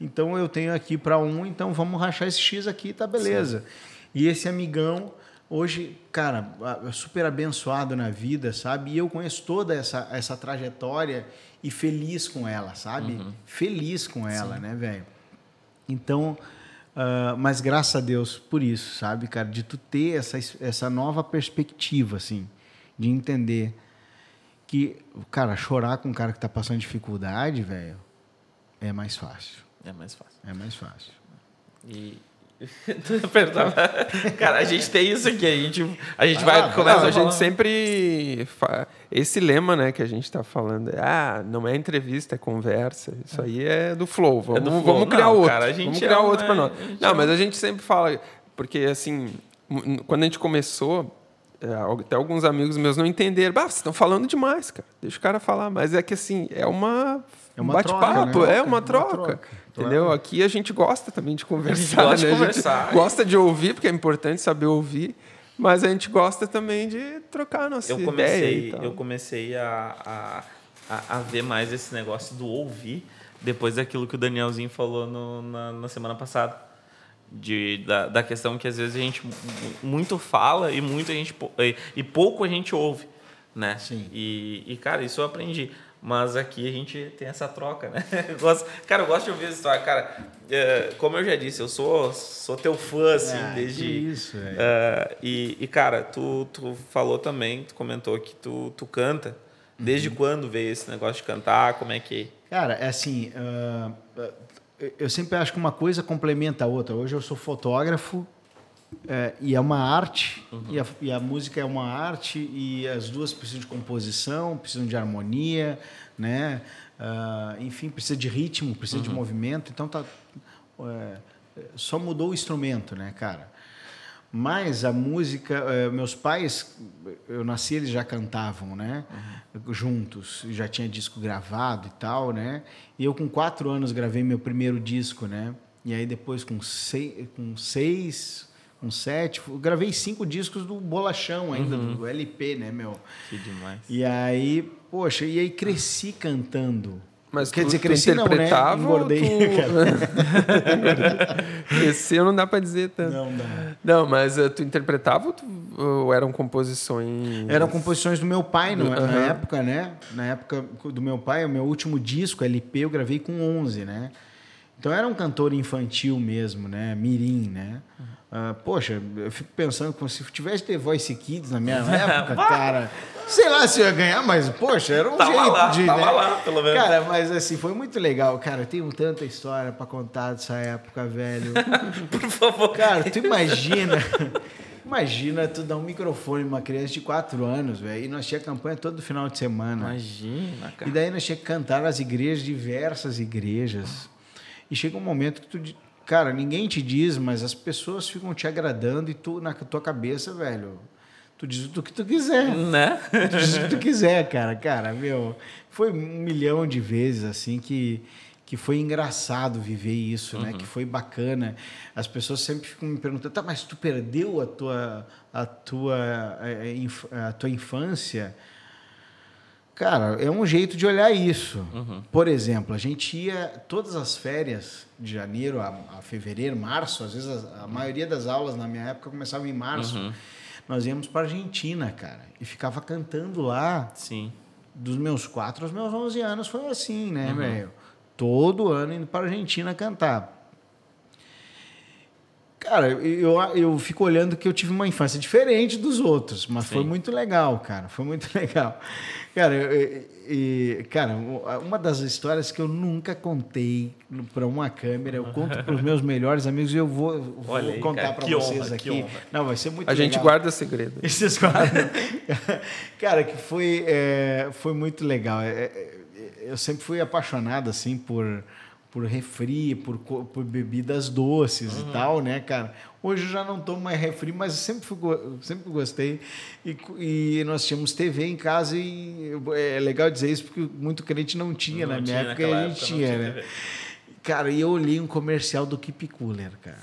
Então eu tenho aqui para um, então vamos rachar esse X aqui, tá beleza. Sim. E esse amigão hoje, cara, super abençoado na vida, sabe? E eu conheço toda essa essa trajetória e feliz com ela, sabe? Uhum. Feliz com ela, Sim. né, velho? Então, Uh, mas graças a Deus por isso, sabe, cara? De tu ter essa, essa nova perspectiva, assim, de entender que, cara, chorar com um cara que tá passando dificuldade, velho, é mais fácil. É mais fácil. É mais fácil. E, Cara, a gente tem isso aqui, a gente, a gente ah, vai começa a gente sempre fa... esse lema, né, que a gente está falando, é, ah, não é entrevista, é conversa. Isso aí é do flow. Vamos, é do flow. vamos criar não, outro. Cara, vamos criar ama, outro para nós. Não, mas a gente sempre fala, porque assim, quando a gente começou, é, até alguns amigos meus não entenderam. Bah, vocês estão falando demais, cara. Deixa o cara falar. Mas é que assim, é uma é uma bate-papo, né? é uma troca. Uma troca entendeu? Claro. Aqui a gente gosta também de conversar. A gente gosta, né? de, conversar. Gosta de ouvir, porque é importante saber ouvir. Mas a gente gosta também de trocar a nossa eu comecei. Eu comecei a, a, a, ver mais esse negócio do ouvir depois daquilo que o Danielzinho falou no, na, na semana passada. De, da, da questão que às vezes a gente muito fala e muito a gente e, e pouco a gente ouve né Sim. E, e cara isso eu aprendi mas aqui a gente tem essa troca, né? Eu gosto, cara, eu gosto de ouvir essa história. Cara, é, como eu já disse, eu sou, sou teu fã, assim, ah, desde... isso, é. e, e, cara, tu, tu falou também, tu comentou que tu, tu canta. Desde uhum. quando veio esse negócio de cantar? Como é que... Cara, é assim... Uh, eu sempre acho que uma coisa complementa a outra. Hoje eu sou fotógrafo é, e é uma arte, uhum. e, a, e, a, música é uma arte, e as duas precisam de composição, precisam de harmonia, né? Uh, enfim, precisa de ritmo, precisa uhum. de movimento. Então, tá, é, só mudou o instrumento, né, cara? Mas a música, é, meus pais, eu nasci, eles já cantavam, né? Uhum. Juntos, já tinha disco gravado e tal, né? E eu, com quatro anos, gravei meu primeiro disco, né? E aí, depois, com seis, com seis um sete. gravei cinco discos do Bolachão ainda, uhum. do LP, né, meu? Que demais. E aí, poxa, e aí cresci cantando, Mas Quer tu, dizer, tu cresci não, né? interpretava Engordei, tu... Cresceu não dá pra dizer tanto. Não dá. Não, mas eh, tu interpretava ou, tu, ou eram composições... Eram composições do meu pai no- na Aham. época, né? Na época do meu pai, o meu último disco, LP, eu gravei com 11, né? Então era um cantor infantil mesmo, né? Mirim, né? Ah, poxa, eu fico pensando como se tivesse The Voice Kids na minha época, cara. Sei lá se eu ia ganhar, mas, poxa, era um Tava jeito lá, de. tava né? lá, pelo menos. Cara, mas assim, foi muito legal. Cara, eu tenho tanta história pra contar dessa época, velho. Por favor. Cara, tu imagina. Imagina tu dar um microfone pra uma criança de 4 anos, velho. E nós tinha campanha todo final de semana. Imagina, E cara. daí nós tinha que cantar nas igrejas, diversas igrejas. E chega um momento que tu. Cara, ninguém te diz, mas as pessoas ficam te agradando e tu, na tua cabeça, velho. Tu diz o que tu quiser. Né? Tu diz o que tu quiser, cara. Cara, meu. Foi um milhão de vezes, assim, que, que foi engraçado viver isso, né? Que foi bacana. As pessoas sempre ficam me perguntando, tá, mas tu perdeu a tua, a tua, eh, inf- a tua infância? Cara, é um jeito de olhar isso. Por exemplo, a gente ia todas as férias de janeiro a, a fevereiro, março, às vezes a, a maioria das aulas na minha época começava em março. Nós íamos para Argentina, cara, e ficava cantando lá Sim. dos meus 4 aos meus 11 anos foi assim, né, velho? Todo ano indo para Argentina cantar. Cara, eu, eu fico olhando que eu tive uma infância diferente dos outros, mas foi Sim. muito legal, cara. Foi muito legal. Cara, eu- e- cara, uma das histórias que eu nunca contei para uma câmera, eu conto para os meus melhores amigos e eu vou, vou aí, contar para vocês honra, aqui. Não, vai ser muito A gente legal. guarda segredo. Esses quadros. Cara, que foi, é, foi muito legal. É, é, eu sempre fui apaixonado, assim, por, por refri, por, por bebidas doces Uhum. e tal, né, cara? Hoje eu já não tomo mais refri, mas eu sempre, fui, sempre gostei. E, e nós tínhamos TV em casa e é legal dizer isso porque muito crente não tinha Não na minha tinha época e naquela a gente época, tinha, tinha né? TV. Cara, e eu olhei um comercial do Keep Cooler, cara.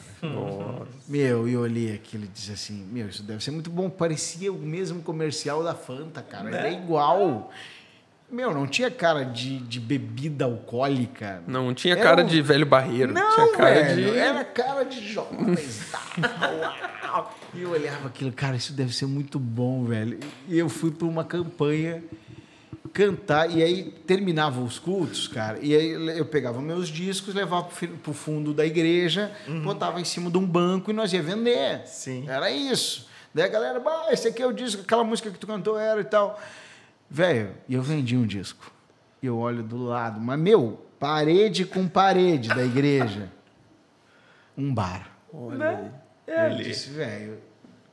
Meu, e eu olhei aquilo e disse assim, meu, isso deve ser muito bom. Parecia o mesmo comercial da Fanta, cara. Era igual. Meu, não tinha cara de, de bebida alcoólica. Não tinha Era cara um- de velho barreiro. Não, tinha cara velho, de... era cara de jovens. Uau! e eu olhava aquilo, cara, isso deve ser muito bom, velho. E eu fui para uma campanha cantar, e aí terminava os cultos, cara, e aí eu pegava meus discos, levava pro fi- pro fundo da igreja, botava em cima de um banco e nós ia vender. Sim. Era isso. Daí a galera, bah, esse aqui é o disco, aquela música que tu cantou era e tal. Velho, e eu vendi um disco. E eu olho do lado, mas meu, parede com parede da igreja. Um bar. Olha aí. É, eu disse, velho.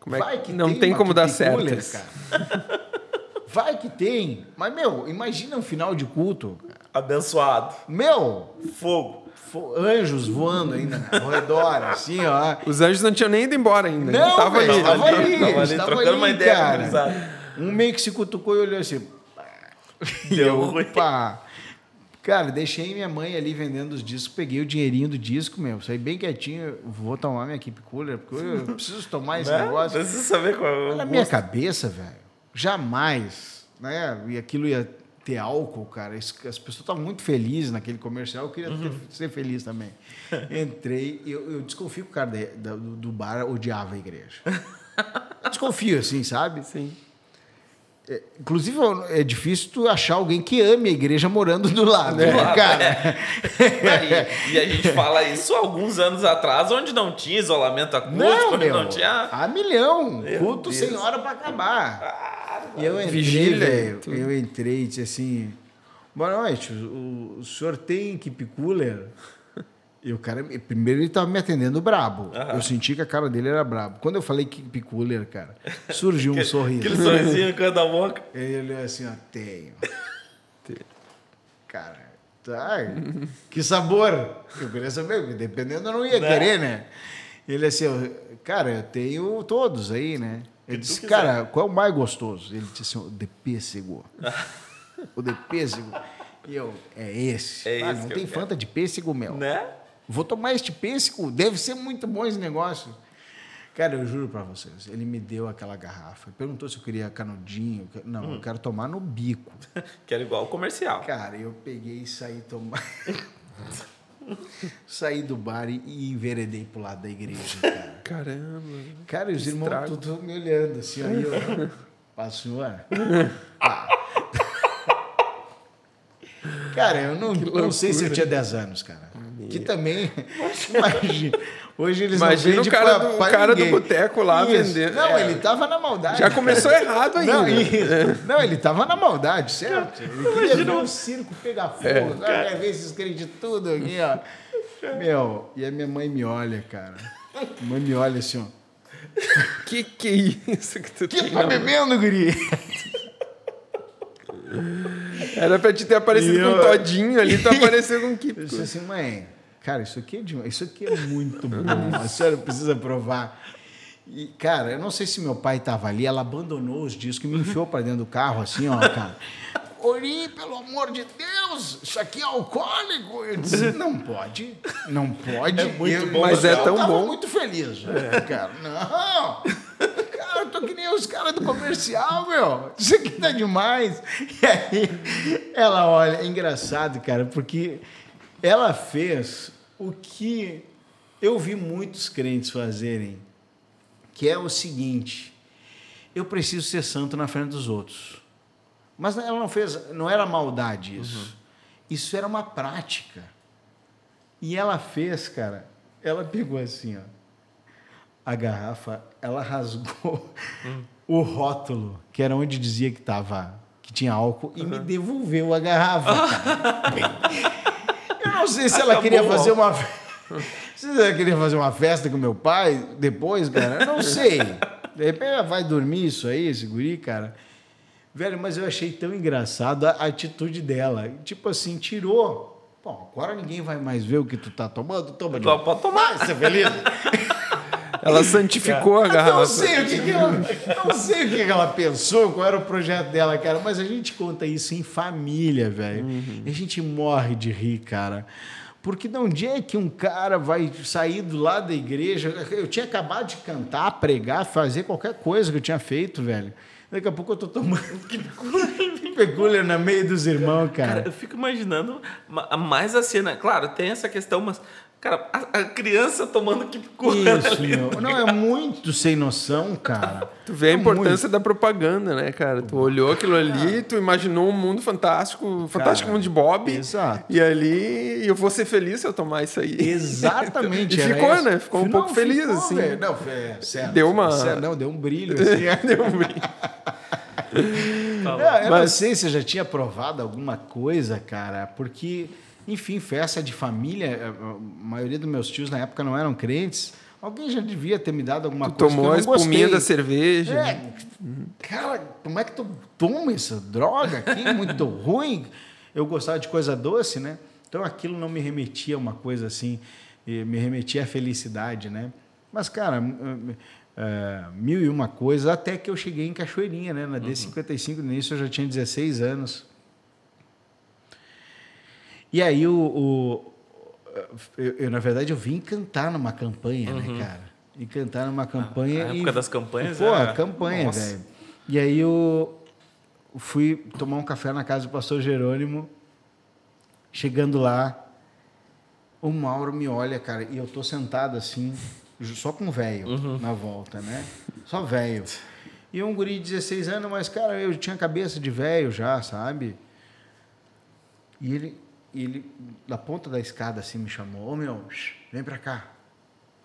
Como é vai que- que não tem tem como dar certo. Vai que tem. Mas, meu, imagina um final de culto. Abençoado. Meu, Fogo. fo- anjos voando ainda ao redor, assim, ó. Os anjos não tinham nem ido embora ainda. Não, tava velho, ali. tava ali, Tava ali, tava trocando ali, uma ideia cara. Um meio que se cutucou e olhou assim. Deu eu, ruim. opa. Cara, deixei minha mãe ali vendendo os discos, peguei o dinheirinho do disco, meu, saí bem quietinho, vou tomar minha Keep Cooler, porque eu preciso tomar esse Né? negócio. Precisa saber qual é o Na minha cabeça, velho, jamais, né? E aquilo ia ter álcool, cara. As pessoas estavam muito felizes naquele comercial, eu queria ter- Uhum. ser feliz também. Entrei, eu, eu desconfio que o cara do, do bar odiava a igreja. Desconfio, assim, sabe? Sim. É, Inclusive, é difícil tu achar alguém que ame a igreja morando do lado, né, lado, cara? E, e a gente fala isso alguns anos atrás, onde não tinha isolamento acústico, Não, onde meu. não tinha. A milhão. Meu Culto Deus. sem hora pra acabar. E eu entrei, Vigília, velho. tudo. Eu entrei e disse assim: Boa noite, o, o senhor tem keep cooler? E o cara, primeiro ele tava me atendendo brabo. Aham. Eu senti que a cara dele era brabo. Quando eu falei keep cooler, cara, surgiu um sorriso. Aquele sorrisinho no canto da boca. Ele olhou assim, ó, tenho. Cara, tá. Que sabor? Eu queria saber, dependendo eu não ia Né? querer, né? Ele assim, ó, cara, eu tenho todos aí, né? Eu disse, quiser. cara, qual é o mais gostoso? Ele disse assim, o de pêssego. o de pêssego. E eu, é esse. É ah, esse não tem quero. fanta de pêssego, meu. Né? Vou tomar este pêssego, deve ser muito bom esse negócio. Cara, eu juro pra vocês, ele me deu aquela garrafa. Perguntou se eu queria canudinho. Não, Hum. eu quero tomar no bico. Que era igual o comercial. Cara, eu peguei e saí tomar. saí do bar e, enveredei pro lado da igreja, cara. Caramba. Cara, os irmãos tudo me olhando assim, aí eu. Pastor. Ah. Cara, eu não, não sei se eu tinha 10 anos, cara. Que também. Imagina. Hoje eles Imagina não o cara pra- do- pra o cara do boteco lá Isso. vendendo. Não, É. ele tava na maldade. Já cara. começou errado ainda. Não, isso. Não, ele tava na maldade, certo? Ele queria ver o circo pegar fogo. É. Cara, quer ver esses crentes de tudo aqui, ó. Meu, e a minha mãe me olha, cara. A mãe me olha assim, ó. Que que é isso que tu Que tem? tá na- bebendo, guri? Era pra te ter aparecido E com um todinho ali, tu apareceu com que. Eu disse assim, mãe, cara, isso aqui é isso aqui é muito bom. A senhora precisa provar. E, cara, eu não sei se meu pai estava ali, ela abandonou os discos e me enfiou para dentro do carro, assim, ó, cara. Ori, pelo amor de Deus, isso aqui é alcoólico. Eu disse, não pode, não pode. É muito Eu- bom, mas é eu tão bom. muito feliz, né, cara. Não, cara, eu tô que nem os caras do comercial, meu. Isso aqui tá demais. E aí, ela olha, é engraçado, cara, porque ela fez o que eu vi muitos crentes fazerem, que é o seguinte: eu preciso ser santo na frente dos outros. Mas ela não fez, não era maldade isso. Isso era uma prática. E ela fez, cara, ela pegou assim, ó, a garrafa, ela rasgou o rótulo, que era onde dizia que tava, que tinha álcool, e me devolveu a garrafa. não sei se ela queria fazer uma se ela queria fazer uma festa com meu pai depois, cara, eu não sei. De repente ela vai dormir isso aí, esse guri, cara. Velho, mas eu achei tão engraçado a a atitude dela. Tipo assim, tirou. Bom, agora ninguém vai mais ver o que tu tá tomando. Toma de Pode tomar. Você é feliz? Ela santificou a Eu garrafa. Não sei o que, que ela, não sei o que, que ela pensou, qual era o projeto dela, cara. Mas a gente conta isso em família, velho. E a gente morre de rir, cara. Porque de onde é que um cara vai sair do lado da igreja? Eu tinha acabado de cantar, pregar, fazer qualquer coisa que eu tinha feito, velho. Daqui a pouco eu tô tomando peculiar no meio dos irmãos, Cara, cara. eu fico imaginando ma- mais a cena. Claro, tem essa questão, mas, cara, a, a criança tomando que Isso, meu. Não, é muito sem noção, cara. Tu vê a É importância da propaganda, né, cara? Tu olhou aquilo ali, tu imaginou um mundo fantástico, fantástico mundo de Bob. exato. E ali, eu vou ser feliz se eu tomar isso aí. Exatamente. E ficou, né? Ficou um Não, pouco feliz, ficou, assim. velho. Não, é, certo. Deu uma- Certo, não, deu um brilho, assim. Deu um brilho. Não, eu não Mas- sei se eu já tinha provado alguma coisa, cara, porque, enfim, festa de família, a maioria dos meus tios na época não eram crentes. Alguém já devia ter me dado alguma Tu coisa tomou a espuminha da cerveja. É, cara, como é que tu toma essa droga aqui? Muito ruim. Eu gostava de coisa doce, né? Então aquilo não me remetia a uma coisa assim, eh, me remetia à felicidade, né? Mas, cara, eh, mil e uma coisas, até que eu cheguei em Cachoeirinha, né? Na D55, no início eu já tinha 16 anos. E aí o, o- eu, eu, na verdade, eu vim cantar numa campanha, né, cara? E cantar numa campanha. a e, época das campanhas Pô, a campanha, velho. E aí eu fui tomar um café na casa do pastor Jerônimo. Chegando lá, o Mauro me olha, cara, e eu tô sentado assim, só com velho na volta, né? Só velho. E um guri de 16 anos, mas, cara, eu tinha cabeça de velho já, sabe? E ele, ele, da ponta da escada, assim, me chamou: Ô meu, vem pra cá.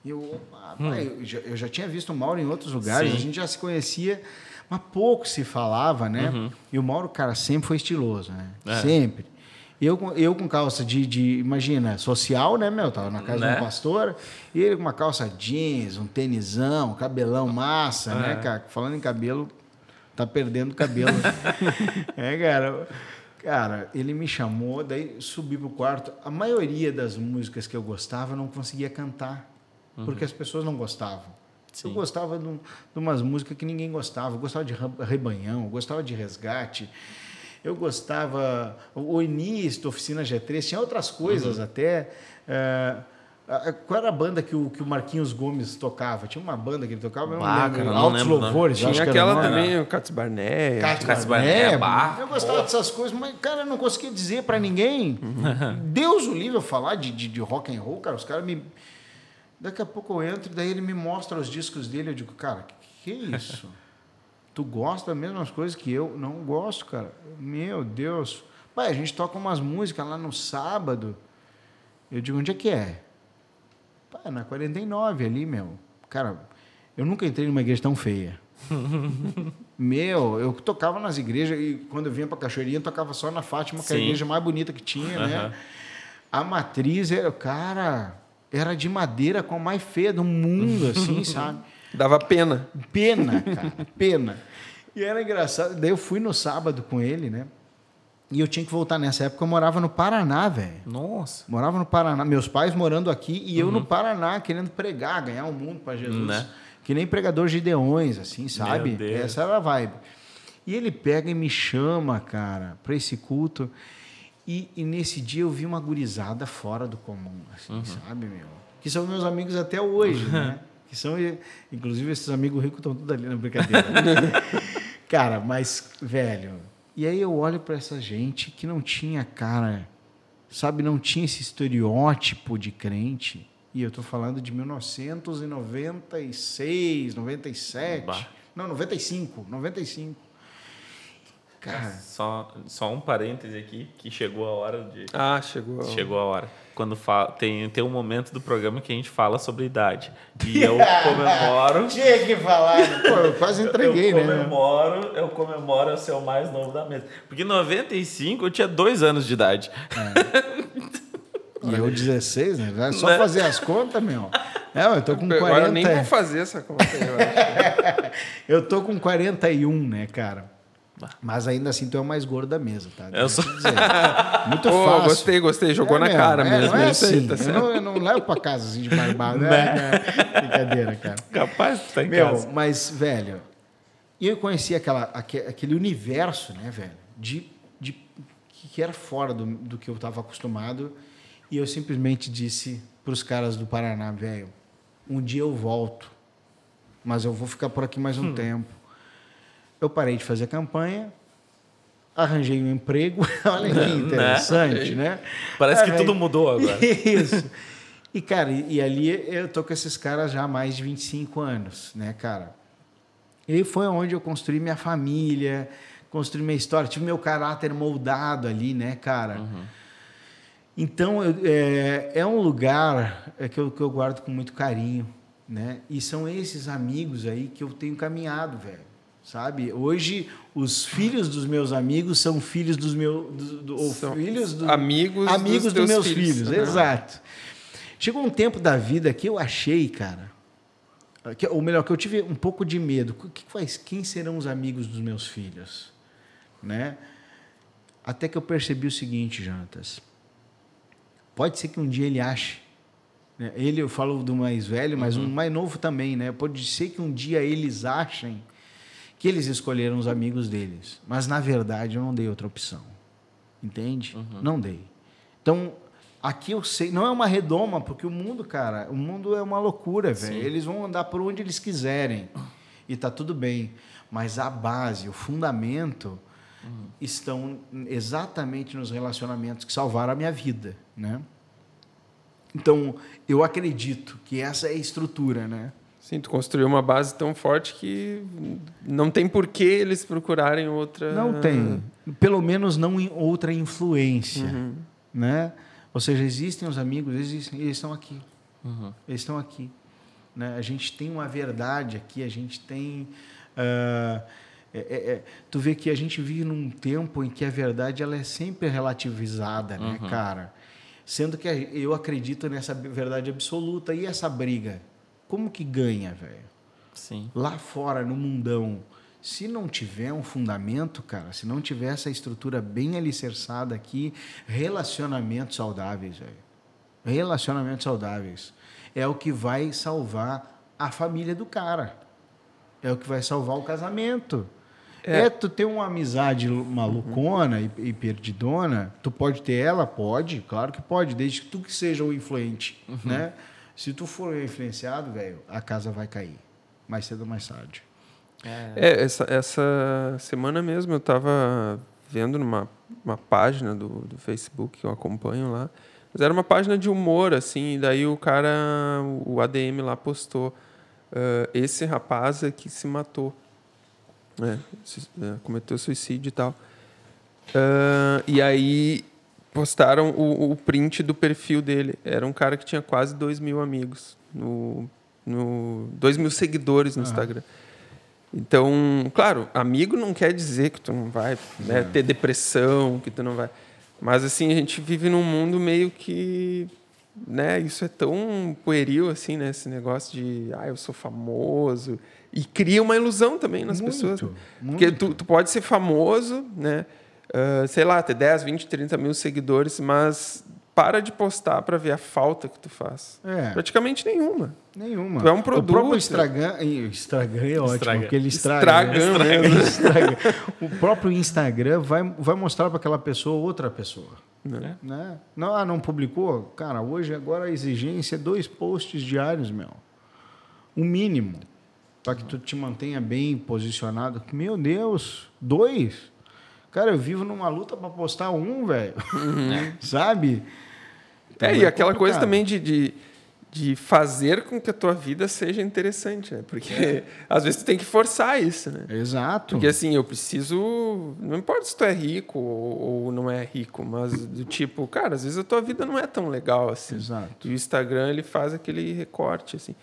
E eu, opa, pai, eu, já, eu já tinha visto o Mauro em outros lugares, Sim. a gente já se conhecia, mas pouco se falava, né? E o Mauro, cara, sempre foi estiloso, né? É. Sempre. Eu, com- eu com calça de, de, imagina, social, né, meu? Tava na casa Né? de um pastor. E ele com uma calça jeans, um tênisão, cabelão massa, né, cara? Falando em cabelo, tá perdendo cabelo. é, cara. Cara, ele me chamou, daí subi pro quarto. A maioria das músicas que eu gostava eu não conseguia cantar, porque as pessoas não gostavam. Eu Sim. gostava de, de umas músicas que ninguém gostava. Eu gostava de Rebanhão, eu gostava de Resgate. Eu gostava... O início Oficina G3, tinha outras coisas até. eh, Ah, Qual era a banda que o, que o Marquinhos Gomes tocava? Tinha uma banda que ele tocava, eu não Ah, não Altos lembro, não. Louvores, Tinha acho que era aquela também, o Cats Barnett, Barnett, bah, eu gostava dessas coisas, mas, cara, eu não conseguia dizer pra ninguém. Deus o livre eu falar de, de, de rock and roll, cara, os caras me... Daqui a pouco eu entro, daí ele me mostra os discos dele, eu digo, cara, que, que é isso? tu gosta das mesmas coisas que eu? Não gosto, cara. Meu Deus. Pai, a gente toca umas músicas lá no sábado. Eu digo, onde é que é? Pá, na 49 ali, meu. Cara, eu nunca entrei numa igreja tão feia. meu, eu tocava nas igrejas e quando eu vinha pra Cachoeirinha, eu tocava só na Fátima, que é a igreja mais bonita que tinha, né? A matriz era, cara, era de madeira com a mais feia do mundo, assim, sabe? Dava pena. Pena, cara, pena. E era engraçado. Daí eu fui no sábado com ele, né? E eu tinha que voltar. Nessa época eu morava no Paraná, velho. Nossa. Morava no Paraná. Meus pais morando aqui e eu no Paraná, querendo pregar, ganhar o mundo para Jesus. Né? Que nem pregador gideões, assim, sabe? Essa era a vibe. E ele pega e me chama, cara, para esse culto. E, e nesse dia eu vi uma gurizada fora do comum, assim, sabe, meu? Que são meus amigos até hoje, né? Que são, inclusive, esses amigos ricos estão tudo ali na brincadeira. cara, mas, velho. E aí eu olho para essa gente que não tinha cara, sabe, não tinha esse estereótipo de crente. E eu tô falando de 1996, 97. Bah. Não, 95, 95. Cara, Só, só um parêntese aqui, que chegou a hora de. Ah, chegou. Chegou a hora. Quando fa... tem, tem um momento do programa que a gente fala sobre idade. E eu comemoro. tinha que falar. Pô, eu quase entreguei, eu né? comemoro, Eu comemoro eu ser o mais novo da mesa. Porque em 95 eu tinha dois anos de idade. E eu 16, né? É só Né? fazer as contas, meu. É, eu tô com Agora 40. nem vou fazer essa conta aí, eu acho. Eu tô com 41, né, cara? Mas ainda assim tu é o mais gordo da mesa, tá? Eu sou-. Muito Pô, fácil. gostei, gostei. Jogou É na mesmo, cara é, mesmo. Não é aí, assim. tá eu, certo. não, eu não levo pra casa assim de barbado. né? É, Brincadeira, cara. Capaz de estar em Meu, casa. mas, velho, eu conheci aquela, aque- aquele universo, né, velho, de, de, que era fora do, do que eu estava acostumado. E eu simplesmente disse para os caras do Paraná, velho, um dia eu volto, mas eu vou ficar por aqui mais um tempo. Eu parei de fazer campanha, arranjei um emprego, olha que interessante, né? Parece que tudo mudou agora. Isso. E, cara, e, ali eu tô com esses caras já há mais de 25 anos, né, cara? E foi onde eu construí minha família, construí minha história, tive meu caráter moldado ali, né, cara? Então, eu- é, é um lugar é, que, eu, que eu guardo com muito carinho, né? E são esses amigos aí que eu tenho caminhado, velho. Sabe? Hoje, os filhos dos meus amigos são filhos dos meus... Do, do- ou São filhos do, amigos amigos dos meus filhos. filhos. Aham. Exato. Chegou um tempo da vida que eu achei, cara, que, ou melhor, que eu tive um pouco de medo. Que faz? Quem serão os amigos dos meus filhos, né? Até que eu percebi o seguinte, Jonatas. Pode ser que um dia ele ache. né? Ele, eu falo do mais velho, mas um mais novo também, né? Pode ser que um dia eles achem que eles escolheram os amigos deles. Mas, na verdade, eu não dei outra opção. Entende? Não dei. Então, aqui eu sei, não é uma redoma, porque o mundo, cara, o mundo é uma loucura, velho. Eles vão andar por onde eles quiserem. E tá tudo bem. Mas a base, o fundamento, estão exatamente nos relacionamentos que salvaram a minha vida, né? Então, eu acredito que essa é a estrutura, né? Sim, tu construiu uma base tão forte que não tem por que eles procurarem outra. Não tem. Pelo menos não em outra influência. Né? Ou seja, existem os amigos, existem, eles estão aqui. Eles estão aqui. Né? A gente tem uma verdade aqui, a gente tem. ah, é- é- tu vê que a gente vive num tempo em que a verdade ela é sempre relativizada, né, cara? Sendo que eu acredito nessa verdade absoluta. E essa briga? Como que ganha, velho? Sim. lá fora no mundão, se não tiver um fundamento, cara, se não tiver essa estrutura bem alicerçada aqui, relacionamentos saudáveis, velho. Relacionamentos saudáveis é o que vai salvar a família do cara. É o que vai salvar o casamento. É. tu ter uma amizade malucona e, e perdidona, tu pode ter ela? Pode, claro que pode, desde que tu que seja o influente, né? Se tu for influenciado, velho, a casa vai cair. Mais cedo ou mais tarde. É, essa, essa semana mesmo eu estava vendo numa uma página do, do Facebook que eu acompanho lá. Mas era uma página de humor, assim, e daí o cara, o ADM lá postou uh, esse rapaz é que se matou. Né? Se, uh, cometeu suicídio e tal. Uh, e aí postaram o, o, print do perfil dele. Era um cara que tinha quase 2 mil amigos. No, no, 2 mil seguidores no uhum. Instagram. Então, claro, amigo não quer dizer que tu não vai né, ter depressão, que tu não vai. Mas assim, a gente vive num mundo meio que, né, isso é tão pueril assim, né, esse negócio de, ah, eu sou famoso e cria uma ilusão também nas muito, pessoas. Muito. Porque tu, tu pode ser famoso, né, uh, sei lá, ter 10, 20, 30 mil seguidores, mas para de postar para ver a falta que tu faz. É. Praticamente nenhuma. Nenhuma. Tu é um produto. O próprio Instagram, Instagram é ótimo, estraga. porque ele estraga. Estraga, né? estraga. o próprio Instagram vai, vai mostrar para aquela pessoa outra pessoa. Né? né? Não, ah, não publicou? Cara, hoje agora a exigência é dois posts diários, meu. O mínimo. Para que tu te mantenha bem posicionado. Meu Deus, dois? Cara, eu vivo numa luta para postar um, velho. Uhum. Sabe? É, e é aquela coisa também de, de, de, fazer com que a tua vida seja interessante, né? Porque é. às vezes tu tem que forçar isso, né? Exato. Porque assim, eu preciso. Não importa se tu é rico ou, ou não é rico, mas do tipo, cara, às vezes a tua vida não é tão legal assim. Exato. E o Instagram ele faz aquele recorte, assim.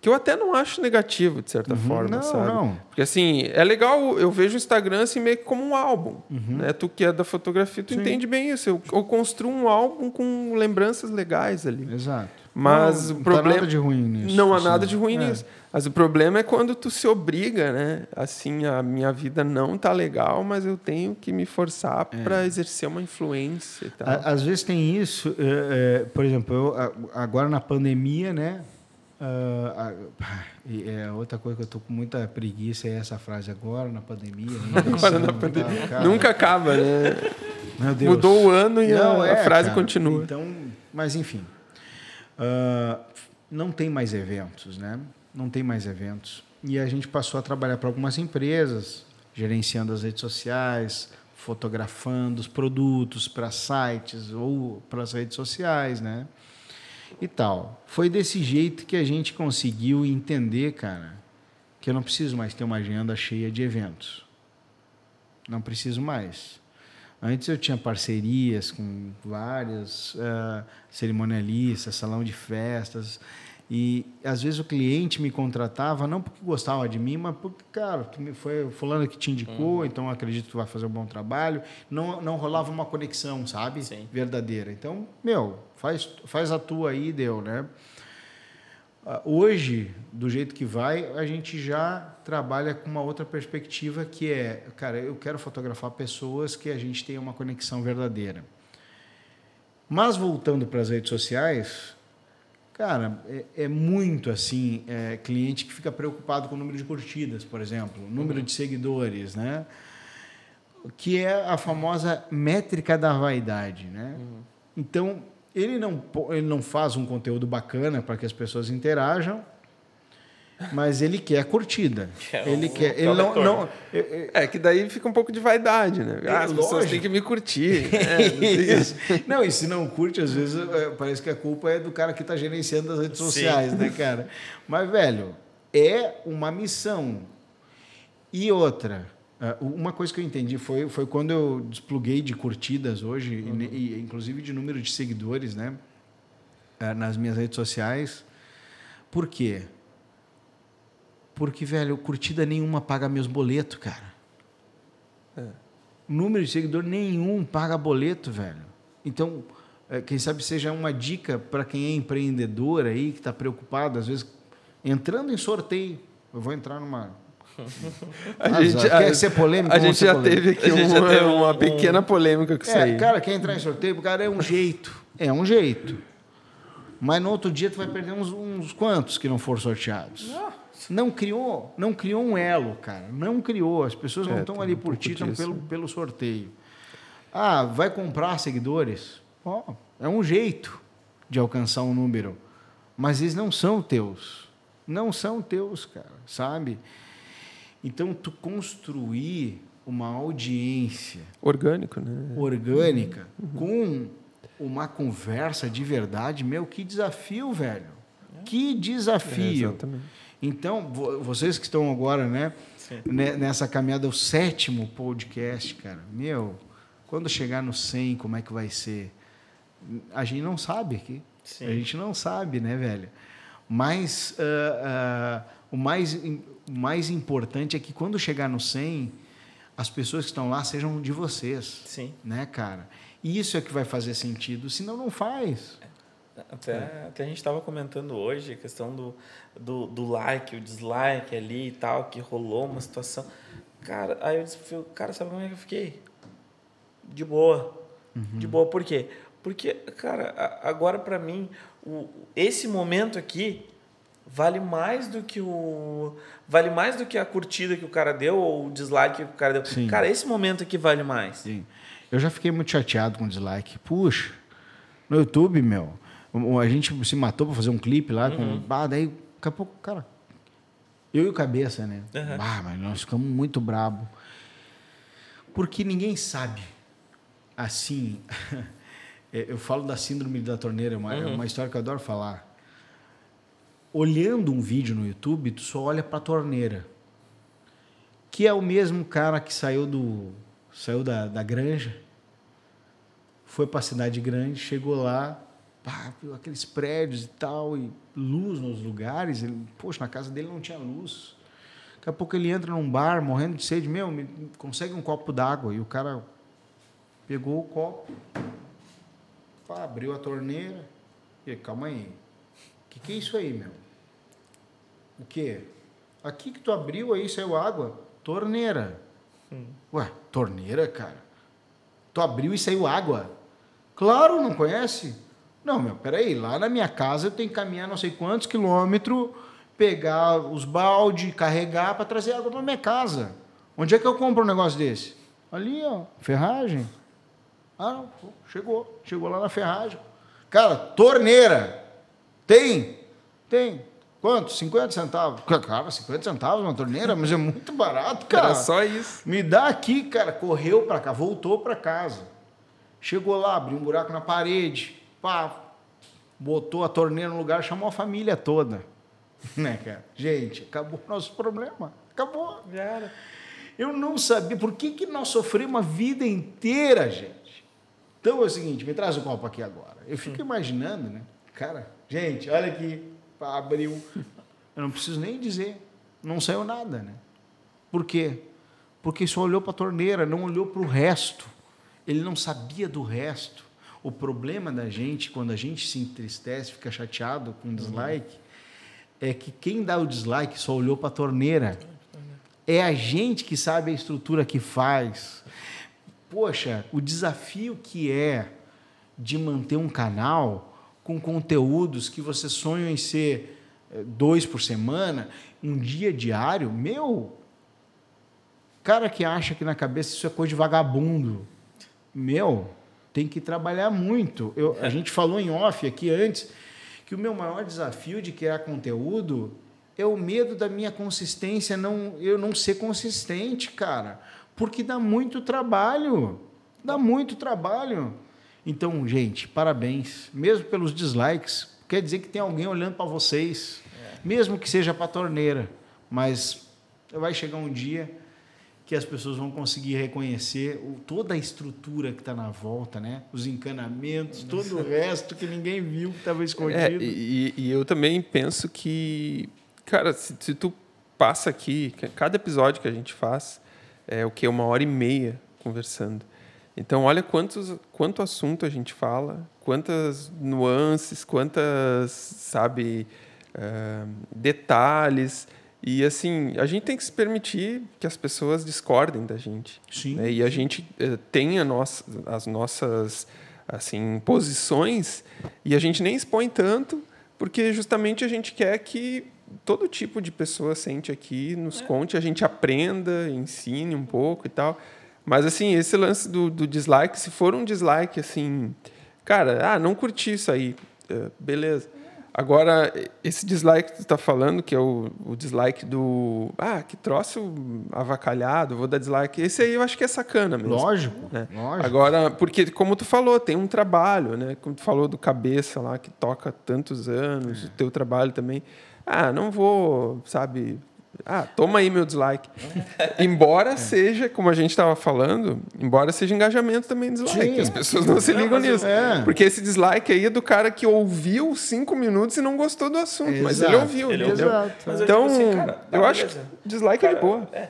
Que eu até não acho negativo, de certa uhum, forma, não, sabe? Não. Porque assim, é legal, eu vejo o Instagram assim meio que como um álbum. Uhum. Né? Tu que é da fotografia, tu Sim. entende bem isso. Eu, eu, construo um álbum com lembranças legais ali. Exato. Mas não, o problema. Não há nada de ruim nisso. Não há assim. nada de ruim é. nisso. Mas o problema é quando tu se obriga, né? Assim, a minha vida não tá legal, mas eu tenho que me forçar é. para exercer uma influência e tal. Às vezes tem isso, é, é, por exemplo, eu, agora na pandemia, né? Uh, é outra coisa que eu tô com muita preguiça é essa frase agora na pandemia. agora na pandemia. Tá, Nunca acaba, né? Mudou o ano e não, a, é, a, frase cara, continua. Então, mas enfim, uh, não tem mais eventos, né? Não tem mais eventos. E a gente passou a trabalhar para algumas empresas, gerenciando as redes sociais, fotografando os produtos para sites ou para as redes sociais, né? E tal. Foi desse jeito que a gente conseguiu entender, cara, que eu não preciso mais ter uma agenda cheia de eventos. Não preciso mais. Antes eu tinha parcerias com vários uh, cerimonialistas, salão de festas. E às vezes o cliente me contratava não porque gostava de mim, mas porque, cara, tu me foi fulano que te indicou, uhum. então acredito que tu vai fazer um bom trabalho. Não, não rolava uma conexão, sabe? Sim. Verdadeira. Então, meu, faz, faz a tua aí, deu, né? Ah, hoje, do jeito que vai, a gente já trabalha com uma outra perspectiva que é, cara, eu quero fotografar pessoas que a gente tenha uma conexão verdadeira. Mas voltando para as redes sociais, Cara, é, é muito assim, é, cliente que fica preocupado com o número de curtidas, por exemplo, número de seguidores, né? Que é a famosa métrica da vaidade, né? Uhum. Então, ele não, ele não faz um conteúdo bacana para que as pessoas interajam, mas ele quer a curtida. É ele um quer. Ele não, não, é que daí fica um pouco de vaidade, né? Ah, as pessoas têm que me curtir. É, não, e se não curte, às vezes é, parece que a culpa é do cara que está gerenciando as redes sociais, Sim. né, cara? Mas, velho, é uma missão. E outra, é, uma coisa que eu entendi foi, foi quando eu despluguei de curtidas hoje, uhum. e, e, inclusive de número de seguidores, né? É, nas minhas redes sociais. Por quê? Porque, velho, curtida nenhuma paga meus boletos, cara. É. Número de seguidor nenhum paga boleto, velho. Então, é, quem sabe seja uma dica para quem é empreendedor aí, que está preocupado, às vezes, entrando em sorteio. Eu vou entrar numa. a gente, quer a, ser polêmico? A gente já polêmico. teve aqui uma, teve uma um, pequena polêmica com é, isso aí. Cara, quer entrar em sorteio, cara, é um jeito. É um jeito. Mas no outro dia tu vai perder uns, uns quantos que não foram sorteados. Não criou, não criou um elo, cara. Não criou. As pessoas não É, estão tem ali um por pouco ti, estão pelo, pelo sorteio. Ah, vai comprar seguidores? Ó, é um jeito de alcançar um número. Mas eles não são teus. Não são teus, cara, sabe? Então, tu construir uma audiência Orgânico, né? orgânica com uma conversa de verdade, meu, que desafio, velho. Que É, desafio. exatamente. Então, vo- vocês que estão agora, né, ne- nessa caminhada, o sétimo podcast, cara, meu, quando chegar no 100, como é que vai ser? A gente não sabe aqui. Sim. A gente não sabe, né, velho? Mas ah, ah, o, mais, o mais importante é que quando chegar no 100, as pessoas que estão lá sejam de vocês, Sim. né, cara? E isso é que vai fazer sentido, senão não faz. Até, até a gente estava comentando hoje a questão do, do, do like, o dislike ali e tal, que rolou uma situação. Cara, aí eu disse, cara, sabe como é que eu fiquei? De boa. De boa, por quê? Porque, cara, agora para mim, o, esse momento aqui vale mais do que o. Vale mais do que a curtida que o cara deu ou o dislike que o cara deu. Sim. Cara, esse momento aqui vale mais. Sim. Eu já fiquei muito chateado com o dislike. Puxa, no YouTube, meu, a gente se matou para fazer um clipe lá com. Bah, daí, daqui a pouco, cara. Eu e o cabeça, né? Aham. Bah, mas nós ficamos muito brabo. Porque ninguém sabe. Assim. é, eu falo da síndrome da torneira, é uma, é uma história que eu adoro falar. Olhando um vídeo no YouTube, tu só olha para a torneira que é o mesmo cara que saiu do saiu da, da granja, foi para a cidade grande, chegou lá, pá, aqueles prédios e tal, e luz nos lugares. Ele, poxa, na casa dele não tinha luz. Daqui a pouco ele entra num bar, morrendo de sede, meu, me consegue um copo d'água. E o cara pegou o copo, pá, abriu a torneira. E calma aí, o que, que é isso aí, meu? O quê? Aqui que tu abriu aí saiu água? Torneira. Ué, torneira, cara? Tu abriu e saiu água? Claro, não conhece? Não, meu, peraí, lá na minha casa eu tenho que caminhar não sei quantos quilômetros, pegar os balde, carregar para trazer água para minha casa. Onde é que eu compro um negócio desse? Ali, ó, ferragem. Ah, não, chegou, chegou lá na ferragem. Cara, torneira. Tem? Tem. Quanto? 50 centavos. Cara, 50 centavos uma torneira, mas é muito barato, cara. Era só isso. Me dá aqui, cara. Correu para cá, voltou para casa. Chegou lá, abriu um buraco na parede, pá, botou a torneira no lugar, chamou a família toda. Né, cara? Gente, acabou o nosso problema. Acabou. Cara. Eu não sabia por que, que nós sofremos a vida inteira, gente. Então é o seguinte, me traz o copo aqui agora. Eu fico imaginando, né? Cara, gente, olha aqui, abriu. Eu não preciso nem dizer. Não saiu nada, né? Por quê? Porque só olhou para a torneira, não olhou para o resto. Ele não sabia do resto. O problema da gente, quando a gente se entristece, fica chateado com dislike, é que quem dá o dislike só olhou para a torneira. É a gente que sabe a estrutura que faz. Poxa, o desafio que é de manter um canal com conteúdos que você sonha em ser eh, dois por semana, um dia diário, meu, cara que acha que na cabeça isso é coisa de vagabundo, meu, tem que trabalhar muito. Eu, a gente falou em off aqui antes que o meu maior desafio de criar conteúdo é o medo da minha consistência, não, eu não ser consistente, cara, porque dá muito trabalho, dá muito trabalho. Então, gente, parabéns, mesmo pelos dislikes, quer dizer que tem alguém olhando para vocês, mesmo que seja para a torneira, mas vai chegar um dia que as pessoas vão conseguir reconhecer o, toda a estrutura que está na volta, né? Os encanamentos, todo o resto que ninguém viu que estava É, escondido. e, e eu também penso que, cara, se, se tu passa aqui, cada episódio que a gente faz é o que uma hora e meia conversando. Então olha quantos quanto assunto a gente fala, quantas nuances, quantas sabe ah, detalhes e assim a gente tem que se permitir que as pessoas discordem da gente. Sim. né? E a gente eh, tem a nossa, as nossas assim posições e a gente nem expõe tanto porque justamente a gente quer que todo tipo de pessoa sente aqui, nos conte, a gente aprenda, ensine um pouco e tal. Mas, assim, esse lance do, do dislike, se for um dislike, assim, cara, ah, não curti isso aí, é, beleza. Agora, esse dislike que tu tá falando, que é o, o dislike do. Ah, que troço avacalhado, vou dar dislike. Esse aí eu acho que é sacana mesmo. Lógico, né? lógico. Agora, porque, como tu falou, tem um trabalho, né? Como tu falou do cabeça lá, que toca tantos anos, É. o teu trabalho também. Ah, não vou, sabe. Ah, toma aí meu dislike. É. embora seja, como a gente estava falando, embora seja engajamento também dislike. Sim. As pessoas não se ligam mas nisso. é. Porque esse dislike aí é do cara que ouviu cinco minutos e não gostou do assunto. Mas ele Exato, ouviu, ele entendeu? Exato. Mas eu, Então, tipo assim, cara, eu acho que dislike é de Cara, boa. É,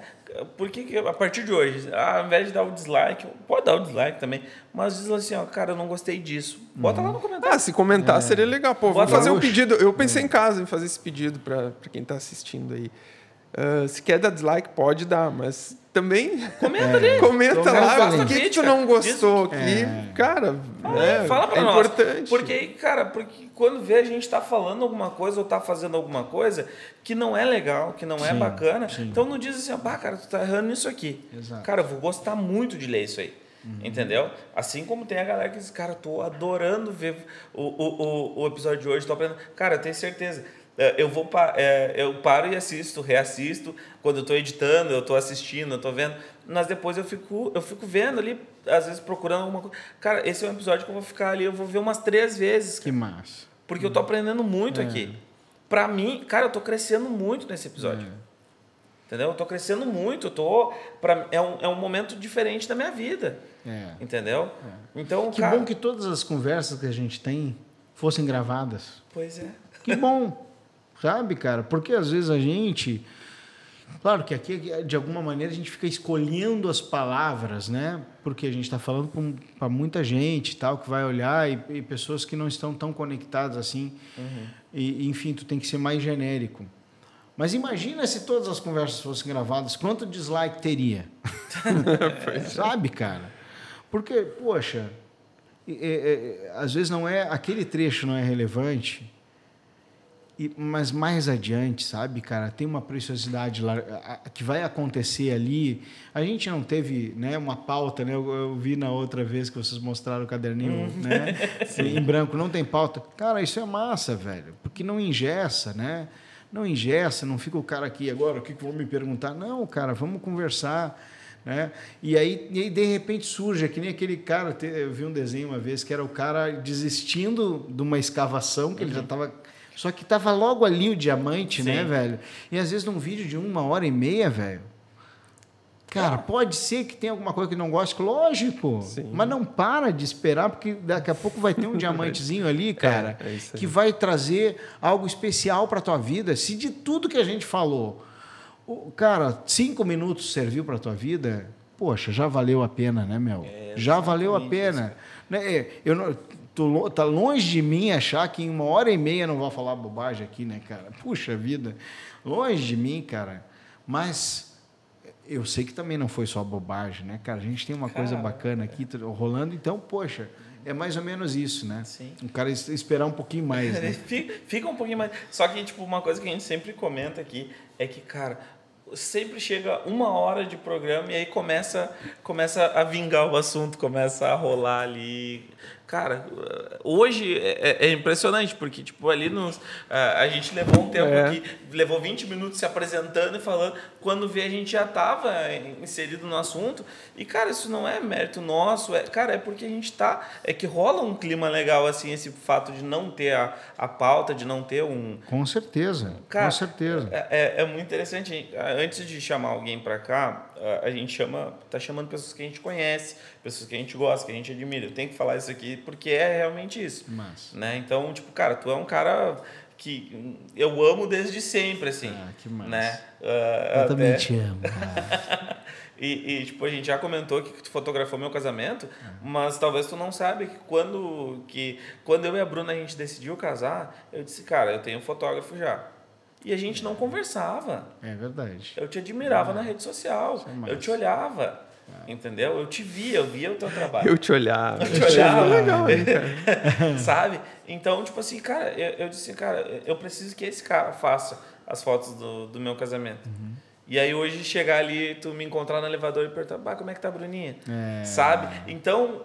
por que, que a partir de hoje, ao invés de dar o dislike, pode dar o dislike também, mas diz assim, ó, cara, eu não gostei disso. Bota lá no comentário. Ah, se comentar seria legal. Pô, vamos Bota fazer um pedido. Eu pensei em casa em fazer esse pedido para quem está assistindo aí. Ah, se quer dar dislike, pode dar, mas também Comenta ali. comenta lá o que, que tu não gostou aqui. Cara, É, fala pra é nós. importante. Porque, cara, porque quando vê a gente tá falando alguma coisa ou tá fazendo alguma coisa que não é legal, que não é Sim, bacana, sim. então não diz assim, ah, cara, tu tá errando nisso aqui. Exato. Cara, eu vou gostar muito de ler isso aí. Entendeu? Assim como tem a galera que diz, cara, eu tô adorando ver o, o, o, o episódio de hoje, tô aprendendo. Cara, eu tenho certeza. É, Eu vou é, eu paro e assisto, reassisto. Quando eu tô editando, eu tô assistindo, eu tô vendo. Mas depois eu fico, eu fico vendo ali, às vezes procurando alguma coisa. Cara, esse é um episódio que eu vou ficar ali, eu vou ver umas três vezes. Que massa. Porque eu tô aprendendo muito aqui. Pra mim, cara, eu tô crescendo muito nesse episódio. Entendeu? Eu tô crescendo muito. Eu tô, pra, é, um, é um momento diferente da minha vida. É. Entendeu? Então, Que cara. bom que todas as conversas que a gente tem fossem gravadas. Pois é. Que bom, sabe, cara? Porque às vezes a gente. Claro que aqui, de alguma maneira, a gente fica escolhendo as palavras, né? Porque a gente está falando para muita gente tal, que vai olhar e, e pessoas que não estão tão conectadas assim. E, enfim, tu tem que ser mais genérico. Mas imagina se todas as conversas fossem gravadas, quanto dislike teria? Sabe, cara? Porque, poxa, é- é- é, às vezes não é aquele trecho não é relevante, e- mas mais adiante, sabe, cara, tem uma preciosidade lá a- a- que vai acontecer ali. A gente não teve, né, uma pauta, né? Eu, eu vi na outra vez que vocês mostraram o caderninho, né, em branco, não tem pauta. Cara, isso é massa, velho, porque não ingessa, né? Não ingessa, não fica o cara aqui agora, o que que vão me perguntar? Não, cara, vamos conversar. Né? E, aí, e aí, de repente, surge, é que nem aquele cara, eu vi um desenho uma vez, que era o cara desistindo de uma escavação, que ele já estava. Só que estava logo ali o diamante, né, Sim. velho? E às vezes num vídeo de uma hora e meia, velho. Cara, pode ser que tenha alguma coisa que não goste, lógico. Sim. Mas não para de esperar, porque daqui a pouco vai ter um diamantezinho ali, cara, é isso aí. que vai trazer algo especial para tua vida. Se de tudo que a gente falou, o- cara, cinco minutos serviu para tua vida, poxa, já valeu a pena, né, meu? já valeu a pena. Né? é, Eu não, tô, tá longe de mim achar que em uma hora e meia não vou falar bobagem aqui, né, cara? Puxa vida, longe de mim, cara. Mas eu sei que também não foi só bobagem, né, cara? A gente tem uma coisa Cara, bacana aqui rolando, então, poxa, é mais ou menos isso, né? Sim. O cara es- esperar um pouquinho mais, né? Fica, fica um pouquinho mais. Só que, tipo, uma coisa que a gente sempre comenta aqui é que, cara, sempre chega uma hora de programa e aí começa, começa a vingar o assunto, começa a rolar ali. Cara, hoje é, é impressionante, porque, tipo, ali nos, a a gente levou um tempo É. aqui, levou 20 minutos se apresentando e falando. Quando vê, a gente já estava inserido no assunto. E, cara, isso não é mérito nosso, é, cara, é porque a gente tá. É que rola um clima legal, assim, esse fato de não ter a, a pauta, de não ter um, Com certeza, Cara, com certeza. é, é, é muito interessante. Antes de chamar alguém para cá, a- gente chama, tá chamando pessoas que a gente conhece, pessoas que a gente gosta, que a gente admira. Eu tenho que falar isso aqui porque é realmente isso. Mas, Né? Então, tipo, cara, tu é um cara que eu amo desde sempre, assim. Ah, que massa. Né? Ah, eu até- também te amo. cara. e, e, tipo, a gente já comentou que tu fotografou meu casamento, mas talvez tu não sabe que quando, que quando eu e a Bruna a gente decidiu casar, eu disse, cara, eu tenho um fotógrafo já. E a gente não conversava. É verdade. Eu te admirava na rede social. É eu te olhava. cara. Entendeu? Eu te via, eu via o teu trabalho. Eu te olhava. Eu te olhava. Legal, hein, cara? Sabe? Então, tipo assim, cara, eu, eu disse, cara, eu preciso que esse cara faça as fotos do, do meu casamento. E aí hoje chegar ali, tu me encontrar no elevador e perguntar, bah, como é que tá a Bruninha? É. Sabe? Então,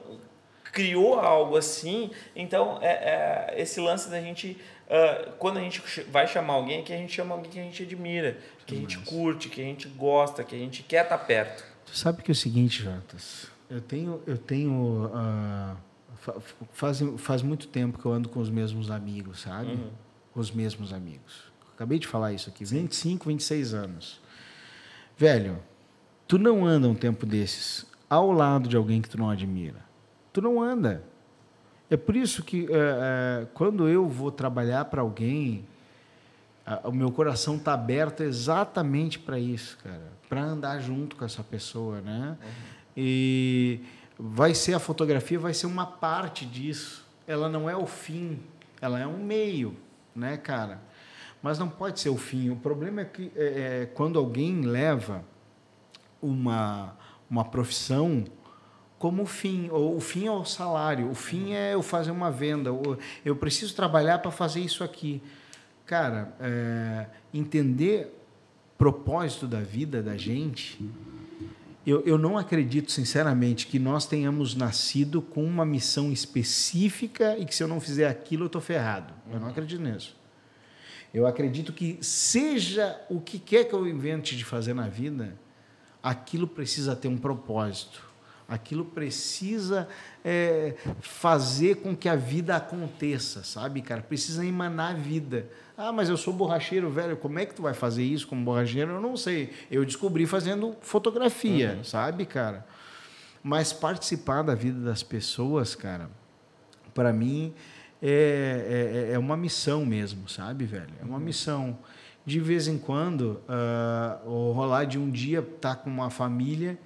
criou algo assim. Então, é, é esse lance da gente. Ah, quando a gente vai chamar alguém, que a gente chama alguém que a gente admira, que a gente curte, que a gente gosta, que a gente quer estar perto. Tu sabe que é o seguinte, Jotas, eu tenho, eu tenho, fa- faz, faz muito tempo que eu ando com os mesmos amigos, sabe? Os mesmos amigos. Acabei de falar isso aqui, 25, 26 anos. Velho, tu não anda um tempo desses ao lado de alguém que tu não admira. Tu não anda. É por isso que eh, eh, quando eu vou trabalhar para alguém, a- o meu coração está aberto exatamente para isso, cara, para andar junto com essa pessoa, né? E vai ser a fotografia, vai ser uma parte disso. Ela não é o fim, ela é um meio, né, cara? Mas não pode ser o fim. O problema é que é, é, quando alguém leva uma uma profissão como fim, ou o fim é o salário, o fim é eu fazer uma venda, ou eu preciso trabalhar para fazer isso aqui. Cara, é, entender propósito da vida da gente, eu, eu não acredito, sinceramente, que nós tenhamos nascido com uma missão específica e que se eu não fizer aquilo eu estou ferrado. Eu não acredito nisso. Eu acredito que seja o que quer que eu invente de fazer na vida, aquilo precisa ter um propósito. Aquilo precisa é, fazer com que a vida aconteça, sabe, cara? Precisa emanar vida. Ah, mas eu sou borracheiro, velho. Como é que tu vai fazer isso como borracheiro? Eu não sei. Eu descobri fazendo fotografia, sabe, cara? Mas participar da vida das pessoas, cara, para mim é, é, é uma missão mesmo, sabe, velho? É uma missão. De vez em quando, ou rolar de um dia estar com uma família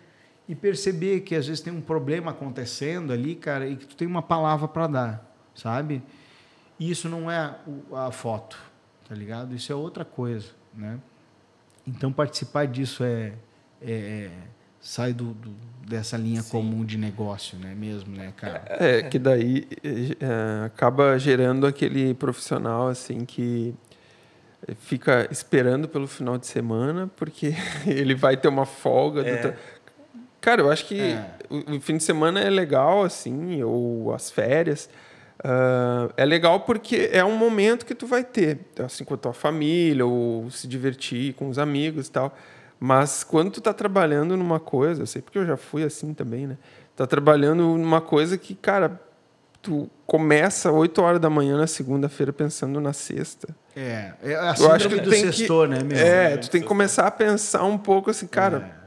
e perceber que às vezes tem um problema acontecendo ali, cara, e que tu tem uma palavra para dar, sabe? E isso não é a foto, tá ligado? Isso é outra coisa, né? Então participar disso é, é- é- sai do, do- dessa linha comum de negócio, né? Mesmo, né, cara? É, que daí é, acaba gerando aquele profissional assim que fica esperando pelo final de semana porque ele vai ter uma folga. do tra- Cara, eu acho que É. o, o fim de semana é legal, assim, ou as férias. ah, é legal porque é um momento que tu vai ter, assim, com a tua família, ou se divertir com os amigos e tal. Mas quando tu tá trabalhando numa coisa, eu sei porque eu já fui assim também, né? Tá trabalhando numa coisa que, cara, tu começa 8 horas da manhã na segunda-feira pensando na sexta. É, é a Eu acho que do tem que, sextor, né, meu? É, tu tem que começar a pensar um pouco assim, cara. é,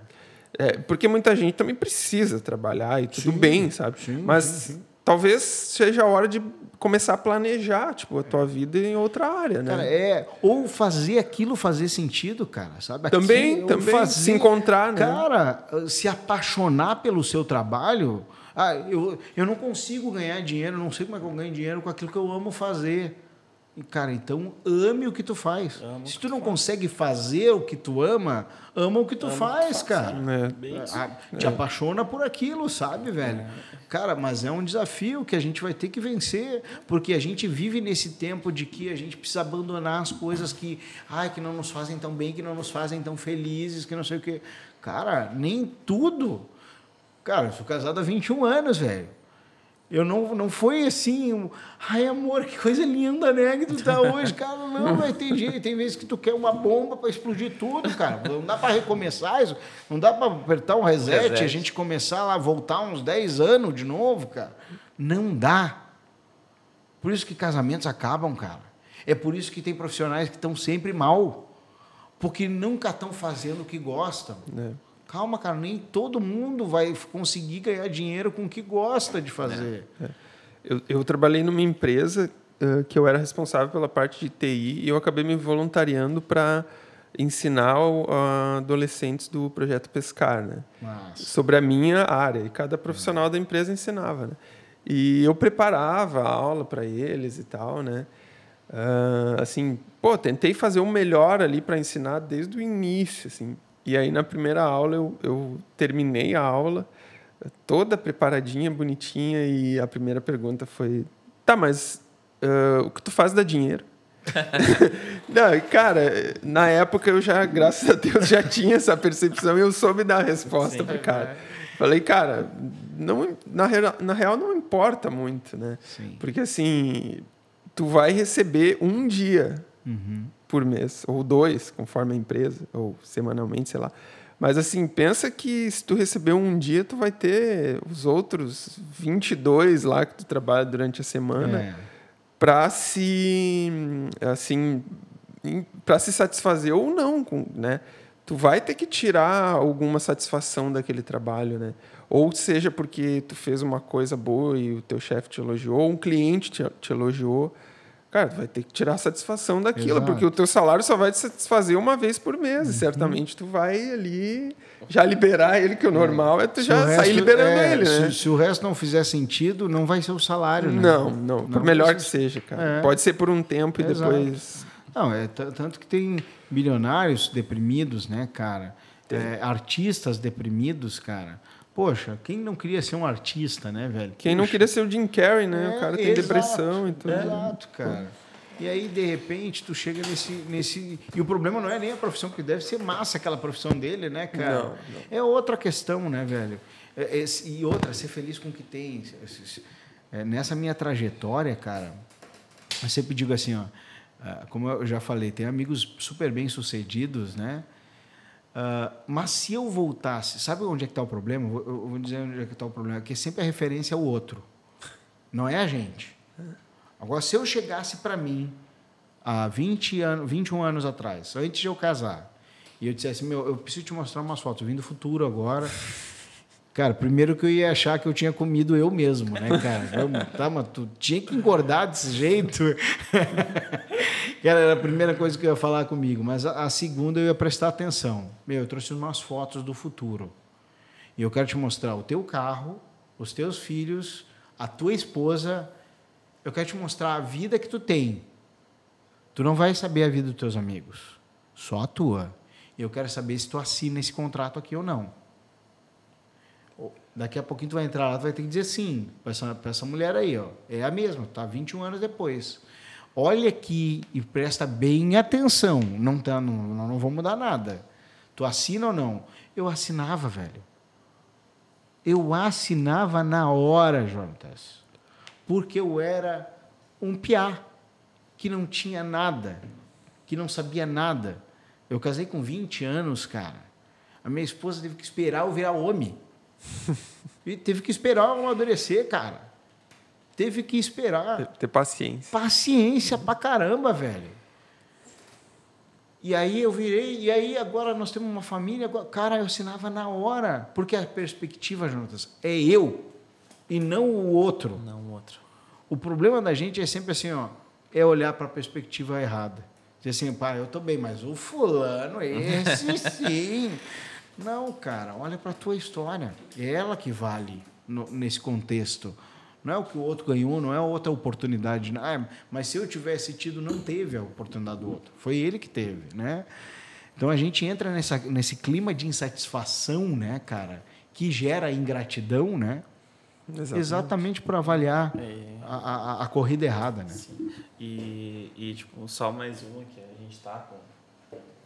porque muita gente também precisa trabalhar e tudo Sim, bem, sabe? sim, Mas sim, talvez seja a hora de começar a planejar, tipo, a tua vida em outra área, né? Cara, é. Ou fazer aquilo fazer sentido, cara, sabe? Também, também, se encontrar, né? Cara, se apaixonar pelo seu trabalho. Ah, eu, eu não consigo ganhar dinheiro, não sei como é que eu ganho dinheiro com aquilo que eu amo fazer. Cara, então ame o que tu faz. se tu não consegue fazer o que tu ama, ama o que tu faz, cara. É. Ah, te apaixona por aquilo, sabe, velho? Cara, mas é um desafio que a gente vai ter que vencer, porque a gente vive nesse tempo de que a gente precisa abandonar as coisas que, ai, que não nos fazem tão bem, que não nos fazem tão felizes, que não sei o quê. Cara, nem tudo. Cara, eu sou casado há 21 anos, velho. Eu não, não foi assim, um, ai amor, que coisa linda, né, que tu tá hoje, cara. Não, vai ter jeito, tem vezes que tu quer uma bomba para explodir tudo, cara. Não dá para recomeçar isso, não dá para apertar um reset, Reset. a gente começar lá, voltar uns 10 anos de novo, cara. Não dá. Por isso que casamentos acabam, cara. É por isso que tem profissionais que estão sempre mal, porque nunca estão fazendo o que gostam. É. Calma, cara, nem todo mundo vai conseguir ganhar dinheiro com o que gosta de fazer. Eu, eu trabalhei numa empresa eh, que eu era responsável pela parte de TI e eu acabei me voluntariando para ensinar a adolescentes do projeto Pescar, né? Mas, sobre a minha área. E cada profissional da empresa ensinava, né? E eu preparava a aula para eles e tal, né? Ah, assim, pô, tentei fazer o melhor ali para ensinar desde o início, assim. E aí, na primeira aula, eu, eu terminei a aula, toda preparadinha, bonitinha, e a primeira pergunta foi: tá, mas uh, o que tu faz dá dinheiro? Não, cara, na época eu já, graças a Deus, já tinha essa percepção e eu soube dar a resposta Sim, pro cara. Falei, cara, não, na, na real não importa muito, né? Sim. Porque assim, tu vai receber um dia uhum. Por mês, ou dois, conforme a empresa, ou semanalmente, sei lá. Mas assim, pensa que se tu receber um dia, tu vai ter os outros 22 lá que tu trabalha durante a semana. É para se assim para se satisfazer ou não, né? Tu vai ter que tirar alguma satisfação daquele trabalho, né? Ou seja, porque tu fez uma coisa boa e o teu chefe te elogiou, ou um cliente te, te elogiou, Cara, tu vai ter que tirar satisfação daquilo, Exato. porque o teu salário só vai te satisfazer uma vez por mês. Uhum. E certamente tu vai ali já liberar ele, que o normal é, é tu se já sair liberando é, ele, né? Se, se, o resto não fizer sentido, não vai ser o salário, né? Não, não. não por melhor que seja, cara. É. Pode ser por um tempo e Exato. depois... Não, é tanto que tem milionários deprimidos, né, cara? É, artistas deprimidos, cara. Poxa, quem não queria ser um artista, né, velho? Quem Poxa. não queria ser o Jim Carrey, né? É, o cara tem exato, depressão e tudo. Exato, cara. E aí, de repente, tu chega nesse, nesse. E o problema não é nem a profissão, porque deve ser massa aquela profissão dele, né, cara? Não, não. É outra questão, né, velho? É, é, e outra, ser feliz com o que tem. É, nessa minha trajetória, cara, eu sempre digo assim, ó. Ah, como eu já falei, tem amigos super bem sucedidos, né? Uh, mas se eu voltasse, sabe onde é que está o problema? Eu, eu vou dizer onde é que está o problema, que sempre a referência é o outro, não é a gente. Agora, se eu chegasse para mim há 20 anos, 21 anos atrás, antes de eu casar, e eu dissesse, meu, eu preciso te mostrar umas fotos, vim do futuro agora. Cara, primeiro que eu ia achar que eu tinha comido eu mesmo, né, cara? Eu, tá, mas tu tinha que engordar desse jeito. Cara, era a primeira coisa que eu ia falar comigo, mas a, a segunda eu ia prestar atenção. Meu, eu trouxe umas fotos do futuro. E eu quero te mostrar o teu carro, os teus filhos, a tua esposa. Eu quero te mostrar a vida que tu tem. Tu não vai saber a vida dos teus amigos, só a tua. E eu quero saber se tu assina esse contrato aqui ou não. Daqui a pouquinho tu vai entrar lá, tu vai ter que dizer sim para essa, essa mulher aí, ó. É a mesma, tá 21 anos depois olha aqui e presta bem atenção. Não, tá, não, não vou mudar nada. Tu assina ou não? Eu assinava, velho. Eu assinava na hora, Jonatas. Porque eu era um piá que não tinha nada, que não sabia nada. Eu casei com 20 anos, cara. A minha esposa teve que esperar eu virar homem. e teve que esperar eu amadurecer, cara teve que esperar. Ter, ter paciência. Paciência pra caramba, velho. E aí eu virei, e aí agora nós temos uma família, cara, eu assinava na hora, porque a perspectiva, Jonatas, é eu e não o outro. Não o outro. O problema da gente é sempre assim, ó, é olhar para a perspectiva errada. Dizer assim, pai, eu tô bem, mas o fulano, esse sim. Não, cara, olha para a tua história. É ela que vale no, nesse contexto. Não é o que o outro ganhou, não é outra oportunidade. Ah, mas se eu tivesse tido, não teve a oportunidade do outro. Foi ele que teve, né? Então a gente entra nessa, nesse clima de insatisfação, né, cara, que gera ingratidão, né? Exatamente, Exatamente para avaliar é. a, a, a, corrida errada, né? Sim. E, e, tipo, só mais uma que a gente tá com,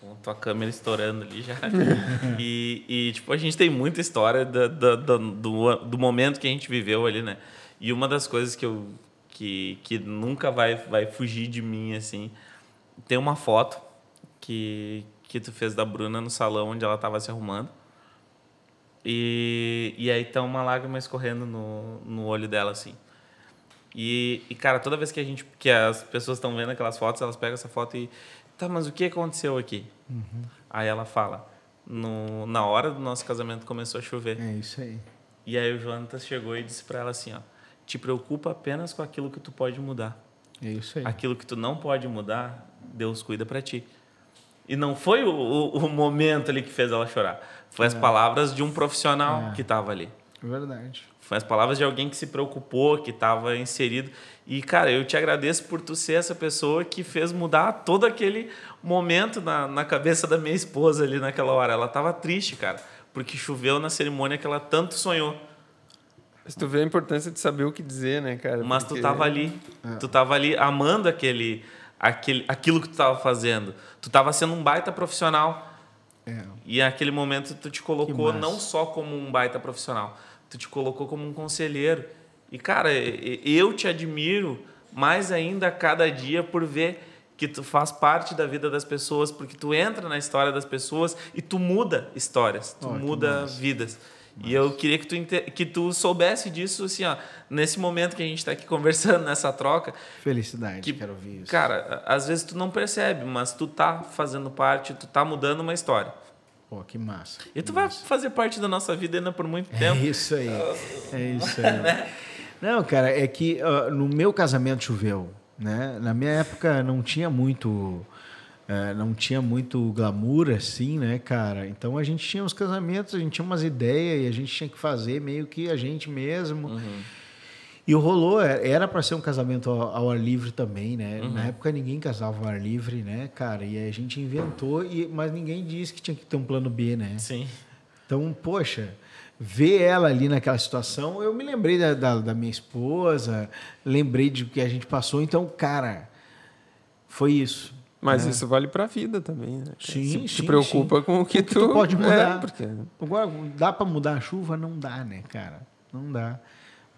com tua câmera estourando ali já. e, e, tipo, a gente tem muita história do, do, do, momento que a gente viveu ali, né? E uma das coisas que eu que, que nunca vai, vai fugir de mim assim, tem uma foto que que tu fez da Bruna no salão onde ela estava se arrumando. E, e aí tá uma lágrima escorrendo no, no olho dela assim. E, e cara, toda vez que a gente que as pessoas estão vendo aquelas fotos, elas pegam essa foto e tá, mas o que aconteceu aqui? Uhum. Aí ela fala, no, na hora do nosso casamento começou a chover. É isso aí. E aí o Jonatas chegou e disse para ela assim, ó, te preocupa apenas com aquilo que tu pode mudar. É isso aí. Aquilo que tu não pode mudar, Deus cuida para ti. E não foi o, o, o, momento ali que fez ela chorar. Foi as é. palavras de um profissional é. que estava ali. Verdade. Foi as palavras de alguém que se preocupou, que estava inserido. E, cara, eu te agradeço por tu ser essa pessoa que fez mudar todo aquele momento na, na cabeça da minha esposa ali naquela hora. Ela estava triste, cara, porque choveu na cerimônia que ela tanto sonhou. Mas tu vê a importância de saber o que dizer, né, cara? Mas Porque- tu tava ali. Tu tava ali amando aquele, aquele, aquilo que tu tava fazendo. Tu tava sendo um baita profissional. É. E naquele momento tu te colocou não só como um baita profissional, tu te colocou como um conselheiro. E cara, eu te admiro mais ainda a cada dia por ver que tu faz parte da vida das pessoas, porque tu entra na história das pessoas e tu muda histórias, tu que muda massa. vidas. E eu queria que tu, que tu soubesse disso, assim, ó, nesse momento que a gente está aqui conversando, nessa troca, Felicidade, Que- quero ouvir isso. cara, às vezes tu não percebe, mas tu tá fazendo parte, tu tá mudando uma história. Pô, que massa. E tu vai fazer parte da nossa vida ainda por muito É tempo. isso aí. É isso aí. Não, cara, é que ah, no meu casamento choveu, né? Na minha época não tinha muito eh, não tinha muito glamour assim, né, cara? Então a gente tinha uns casamentos, a gente tinha umas ideias e a gente tinha que fazer meio que a gente mesmo. E o rolou, é- era para ser um casamento ao, ao ar livre também, né? Na época ninguém casava ao ar livre, né, cara? E a gente inventou, e, mas ninguém disse que tinha que ter um plano B, né? Sim. Então, poxa, ver ela ali naquela situação, eu me lembrei da, da, da minha esposa, lembrei de que a gente passou. Então, cara, foi isso. Mas né? isso vale pra vida também, né? Sim, Se te sim, preocupa com o que, O que tu pode mudar. É, porque Agora, dá para mudar a chuva? Não dá, né, cara? Não dá.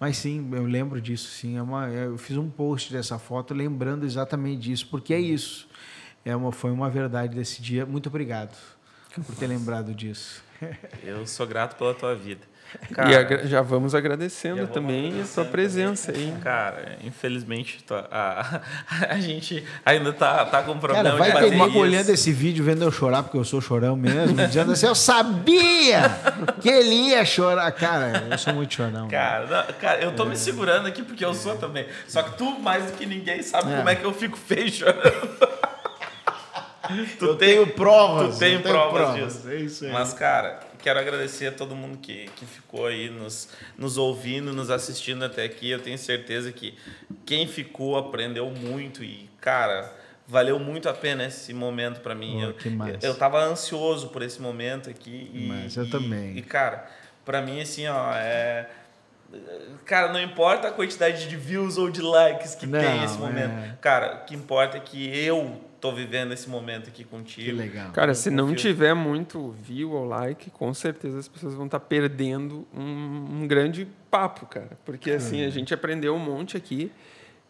Mas sim, eu lembro disso, sim. É uma, eu fiz um post dessa foto lembrando exatamente disso, porque é isso. É uma, foi uma verdade desse dia. Muito obrigado por ter lembrado disso. Eu sou grato pela tua vida. E Cara, agra- já vamos agradecendo Já vamos também a sua presença também. aí. Cara, infelizmente a, a gente ainda tá, tá com problema Cara, vai de ter baterias. nego olhando esse vídeo vendo eu chorar, porque eu sou chorão mesmo, dizendo assim, eu sabia que ele ia chorar. Cara, eu sou muito chorão. Cara, não, cara, eu tô me segurando aqui porque eu sou também. Só que tu, mais do que ninguém, sabe É. como é que eu fico feio chorando. tu eu tem- tenho provas. Tu tem tenho provas, disso. É isso aí. Mas, cara, quero agradecer a todo mundo que, que ficou aí nos, nos ouvindo, nos assistindo até aqui. Eu tenho certeza que quem ficou aprendeu muito e, cara, valeu muito a pena esse momento para mim. Pô, eu, que massa. eu tava ansioso por esse momento aqui. E, Mas eu e- também. E, cara, para mim, assim, ó, é. Cara, não importa a quantidade de views ou de likes que Não, tem esse momento. é. Cara, o que importa é que eu tô vivendo esse momento aqui Que contigo. legal. Cara, se não tiver muito view ou like, com certeza as pessoas vão estar perdendo um, um grande papo, cara. Porque assim, É. a gente aprendeu um monte aqui.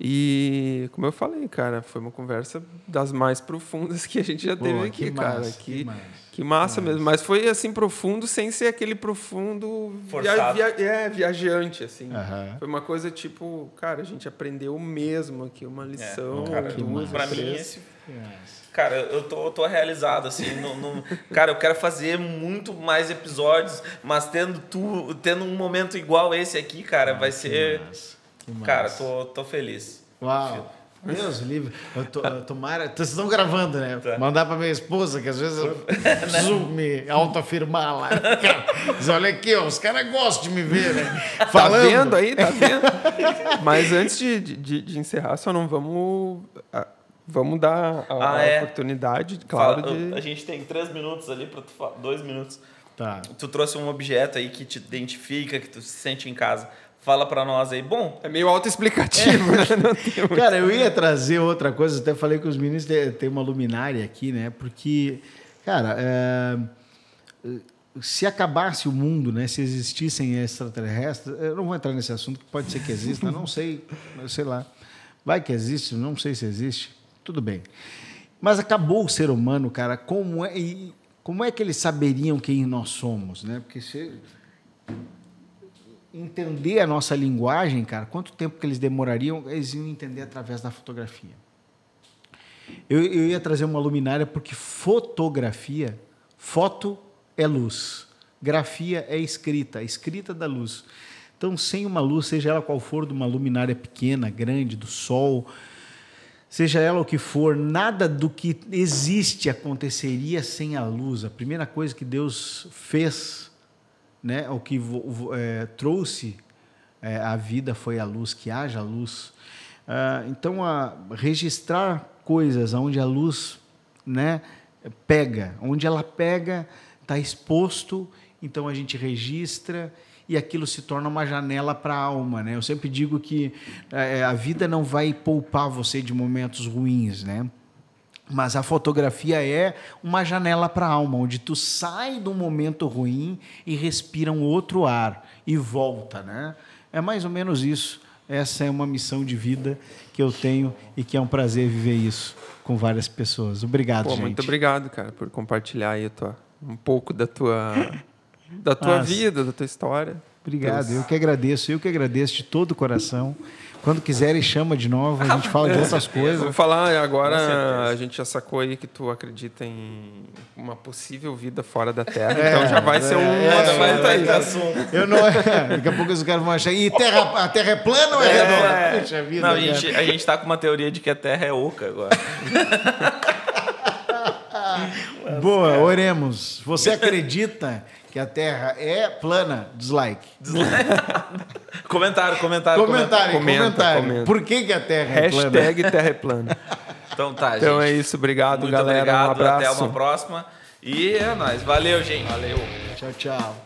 E, como eu falei, cara, foi uma conversa das mais profundas que a gente já teve Pô, aqui, que cara. massa, que, que massa. Que massa mesmo. Mas foi assim, profundo, sem ser aquele profundo via, Forçado. via- é, viajante, assim. Aham. Foi uma coisa tipo, cara, a gente aprendeu mesmo aqui, uma lição, É, cara, duas, pra mim, esse Yes. Cara, eu tô, eu tô realizado, assim. no- no- cara, eu quero fazer muito mais episódios, mas tendo tu, tendo um momento igual esse aqui, cara, vai ser. Massa. Cara, tô, tô feliz. Uau. Deus livre. Eu tô, eu tomara. Vocês estão gravando, né? Tá. Mandar pra minha esposa, que às vezes eu preciso me autoafirmar lá. Dizer, olha aqui, ó, os caras gostam de me ver, né? Tá vendo aí? Tá vendo? Mas antes de, de, de encerrar, só não vamos. ah, Vamos dar a, Ah, é. oportunidade, claro, Fala- de. A gente tem três minutos ali pra tu falar. Dois minutos. Tá. Tu trouxe um objeto aí que te identifica, que tu se sente em casa. Fala pra nós aí. Bom, É meio autoexplicativo, né? Tem muito- Cara, eu ia trazer outra coisa, até falei com os meninos, tem uma luminária aqui, né? Porque, cara, é, se acabasse o mundo, né? Se existissem extraterrestres, eu não vou entrar nesse assunto, que pode ser que exista, não sei, sei lá. Vai que existe, não sei se existe, tudo bem. Mas acabou o ser humano, cara, como é, e como é que eles saberiam quem nós somos, né? Porque se, entender a nossa linguagem, cara, quanto tempo que eles demorariam, eles iam entender através da fotografia. Eu, eu ia trazer uma luminária porque fotografia, foto é luz, grafia é escrita, escrita da luz. Então, sem uma luz, seja ela qual for, de uma luminária pequena, grande, do sol, seja ela o que for, nada do que existe aconteceria sem a luz. A primeira coisa que Deus fez né? O que é, trouxe é, a vida foi a luz, que haja luz. Ah, então, a registrar coisas onde a luz, né, pega, onde ela pega, está exposto, então a gente registra e aquilo se torna uma janela para a alma, né? Eu sempre digo que é, a vida não vai poupar você de momentos ruins, né? Mas a fotografia é uma janela para a alma, onde tu sai de um momento ruim e respira um outro ar e volta, né? É mais ou menos isso. Essa é uma missão de vida que eu tenho e que é um prazer viver isso com várias pessoas. Obrigado, Pô, gente. Muito obrigado, cara, por compartilhar aí tua, um pouco da tua da tua vida, da tua história. Obrigado, eu que agradeço, eu que agradeço de todo o coração. Quando quiserem, chama de novo, a gente fala de outras coisas. Vou falar agora, a gente já sacou aí que tu acredita em uma possível vida fora da Terra, é, então já vai é, ser um é, assunto é, aí. Assunto. Eu não, daqui a pouco os caras vão achar, e terra, a Terra é plana ou é, é redonda? Puxa vida. Não, a gente, a gente tá com uma teoria de que a Terra é oca agora. Boa, oremos. Você acredita que a Terra é plana? Dislike. Dislike. comentário, comentário. Comentário, comenta, comentário. Comenta. Por que, que a Terra Hashtag é plana? Hashtag Terra é plana. Então tá, gente. Então é isso. Obrigado, Muito galera. Obrigado, um abraço. Até uma próxima. E é nóis. Valeu, gente. Valeu. Tchau, tchau.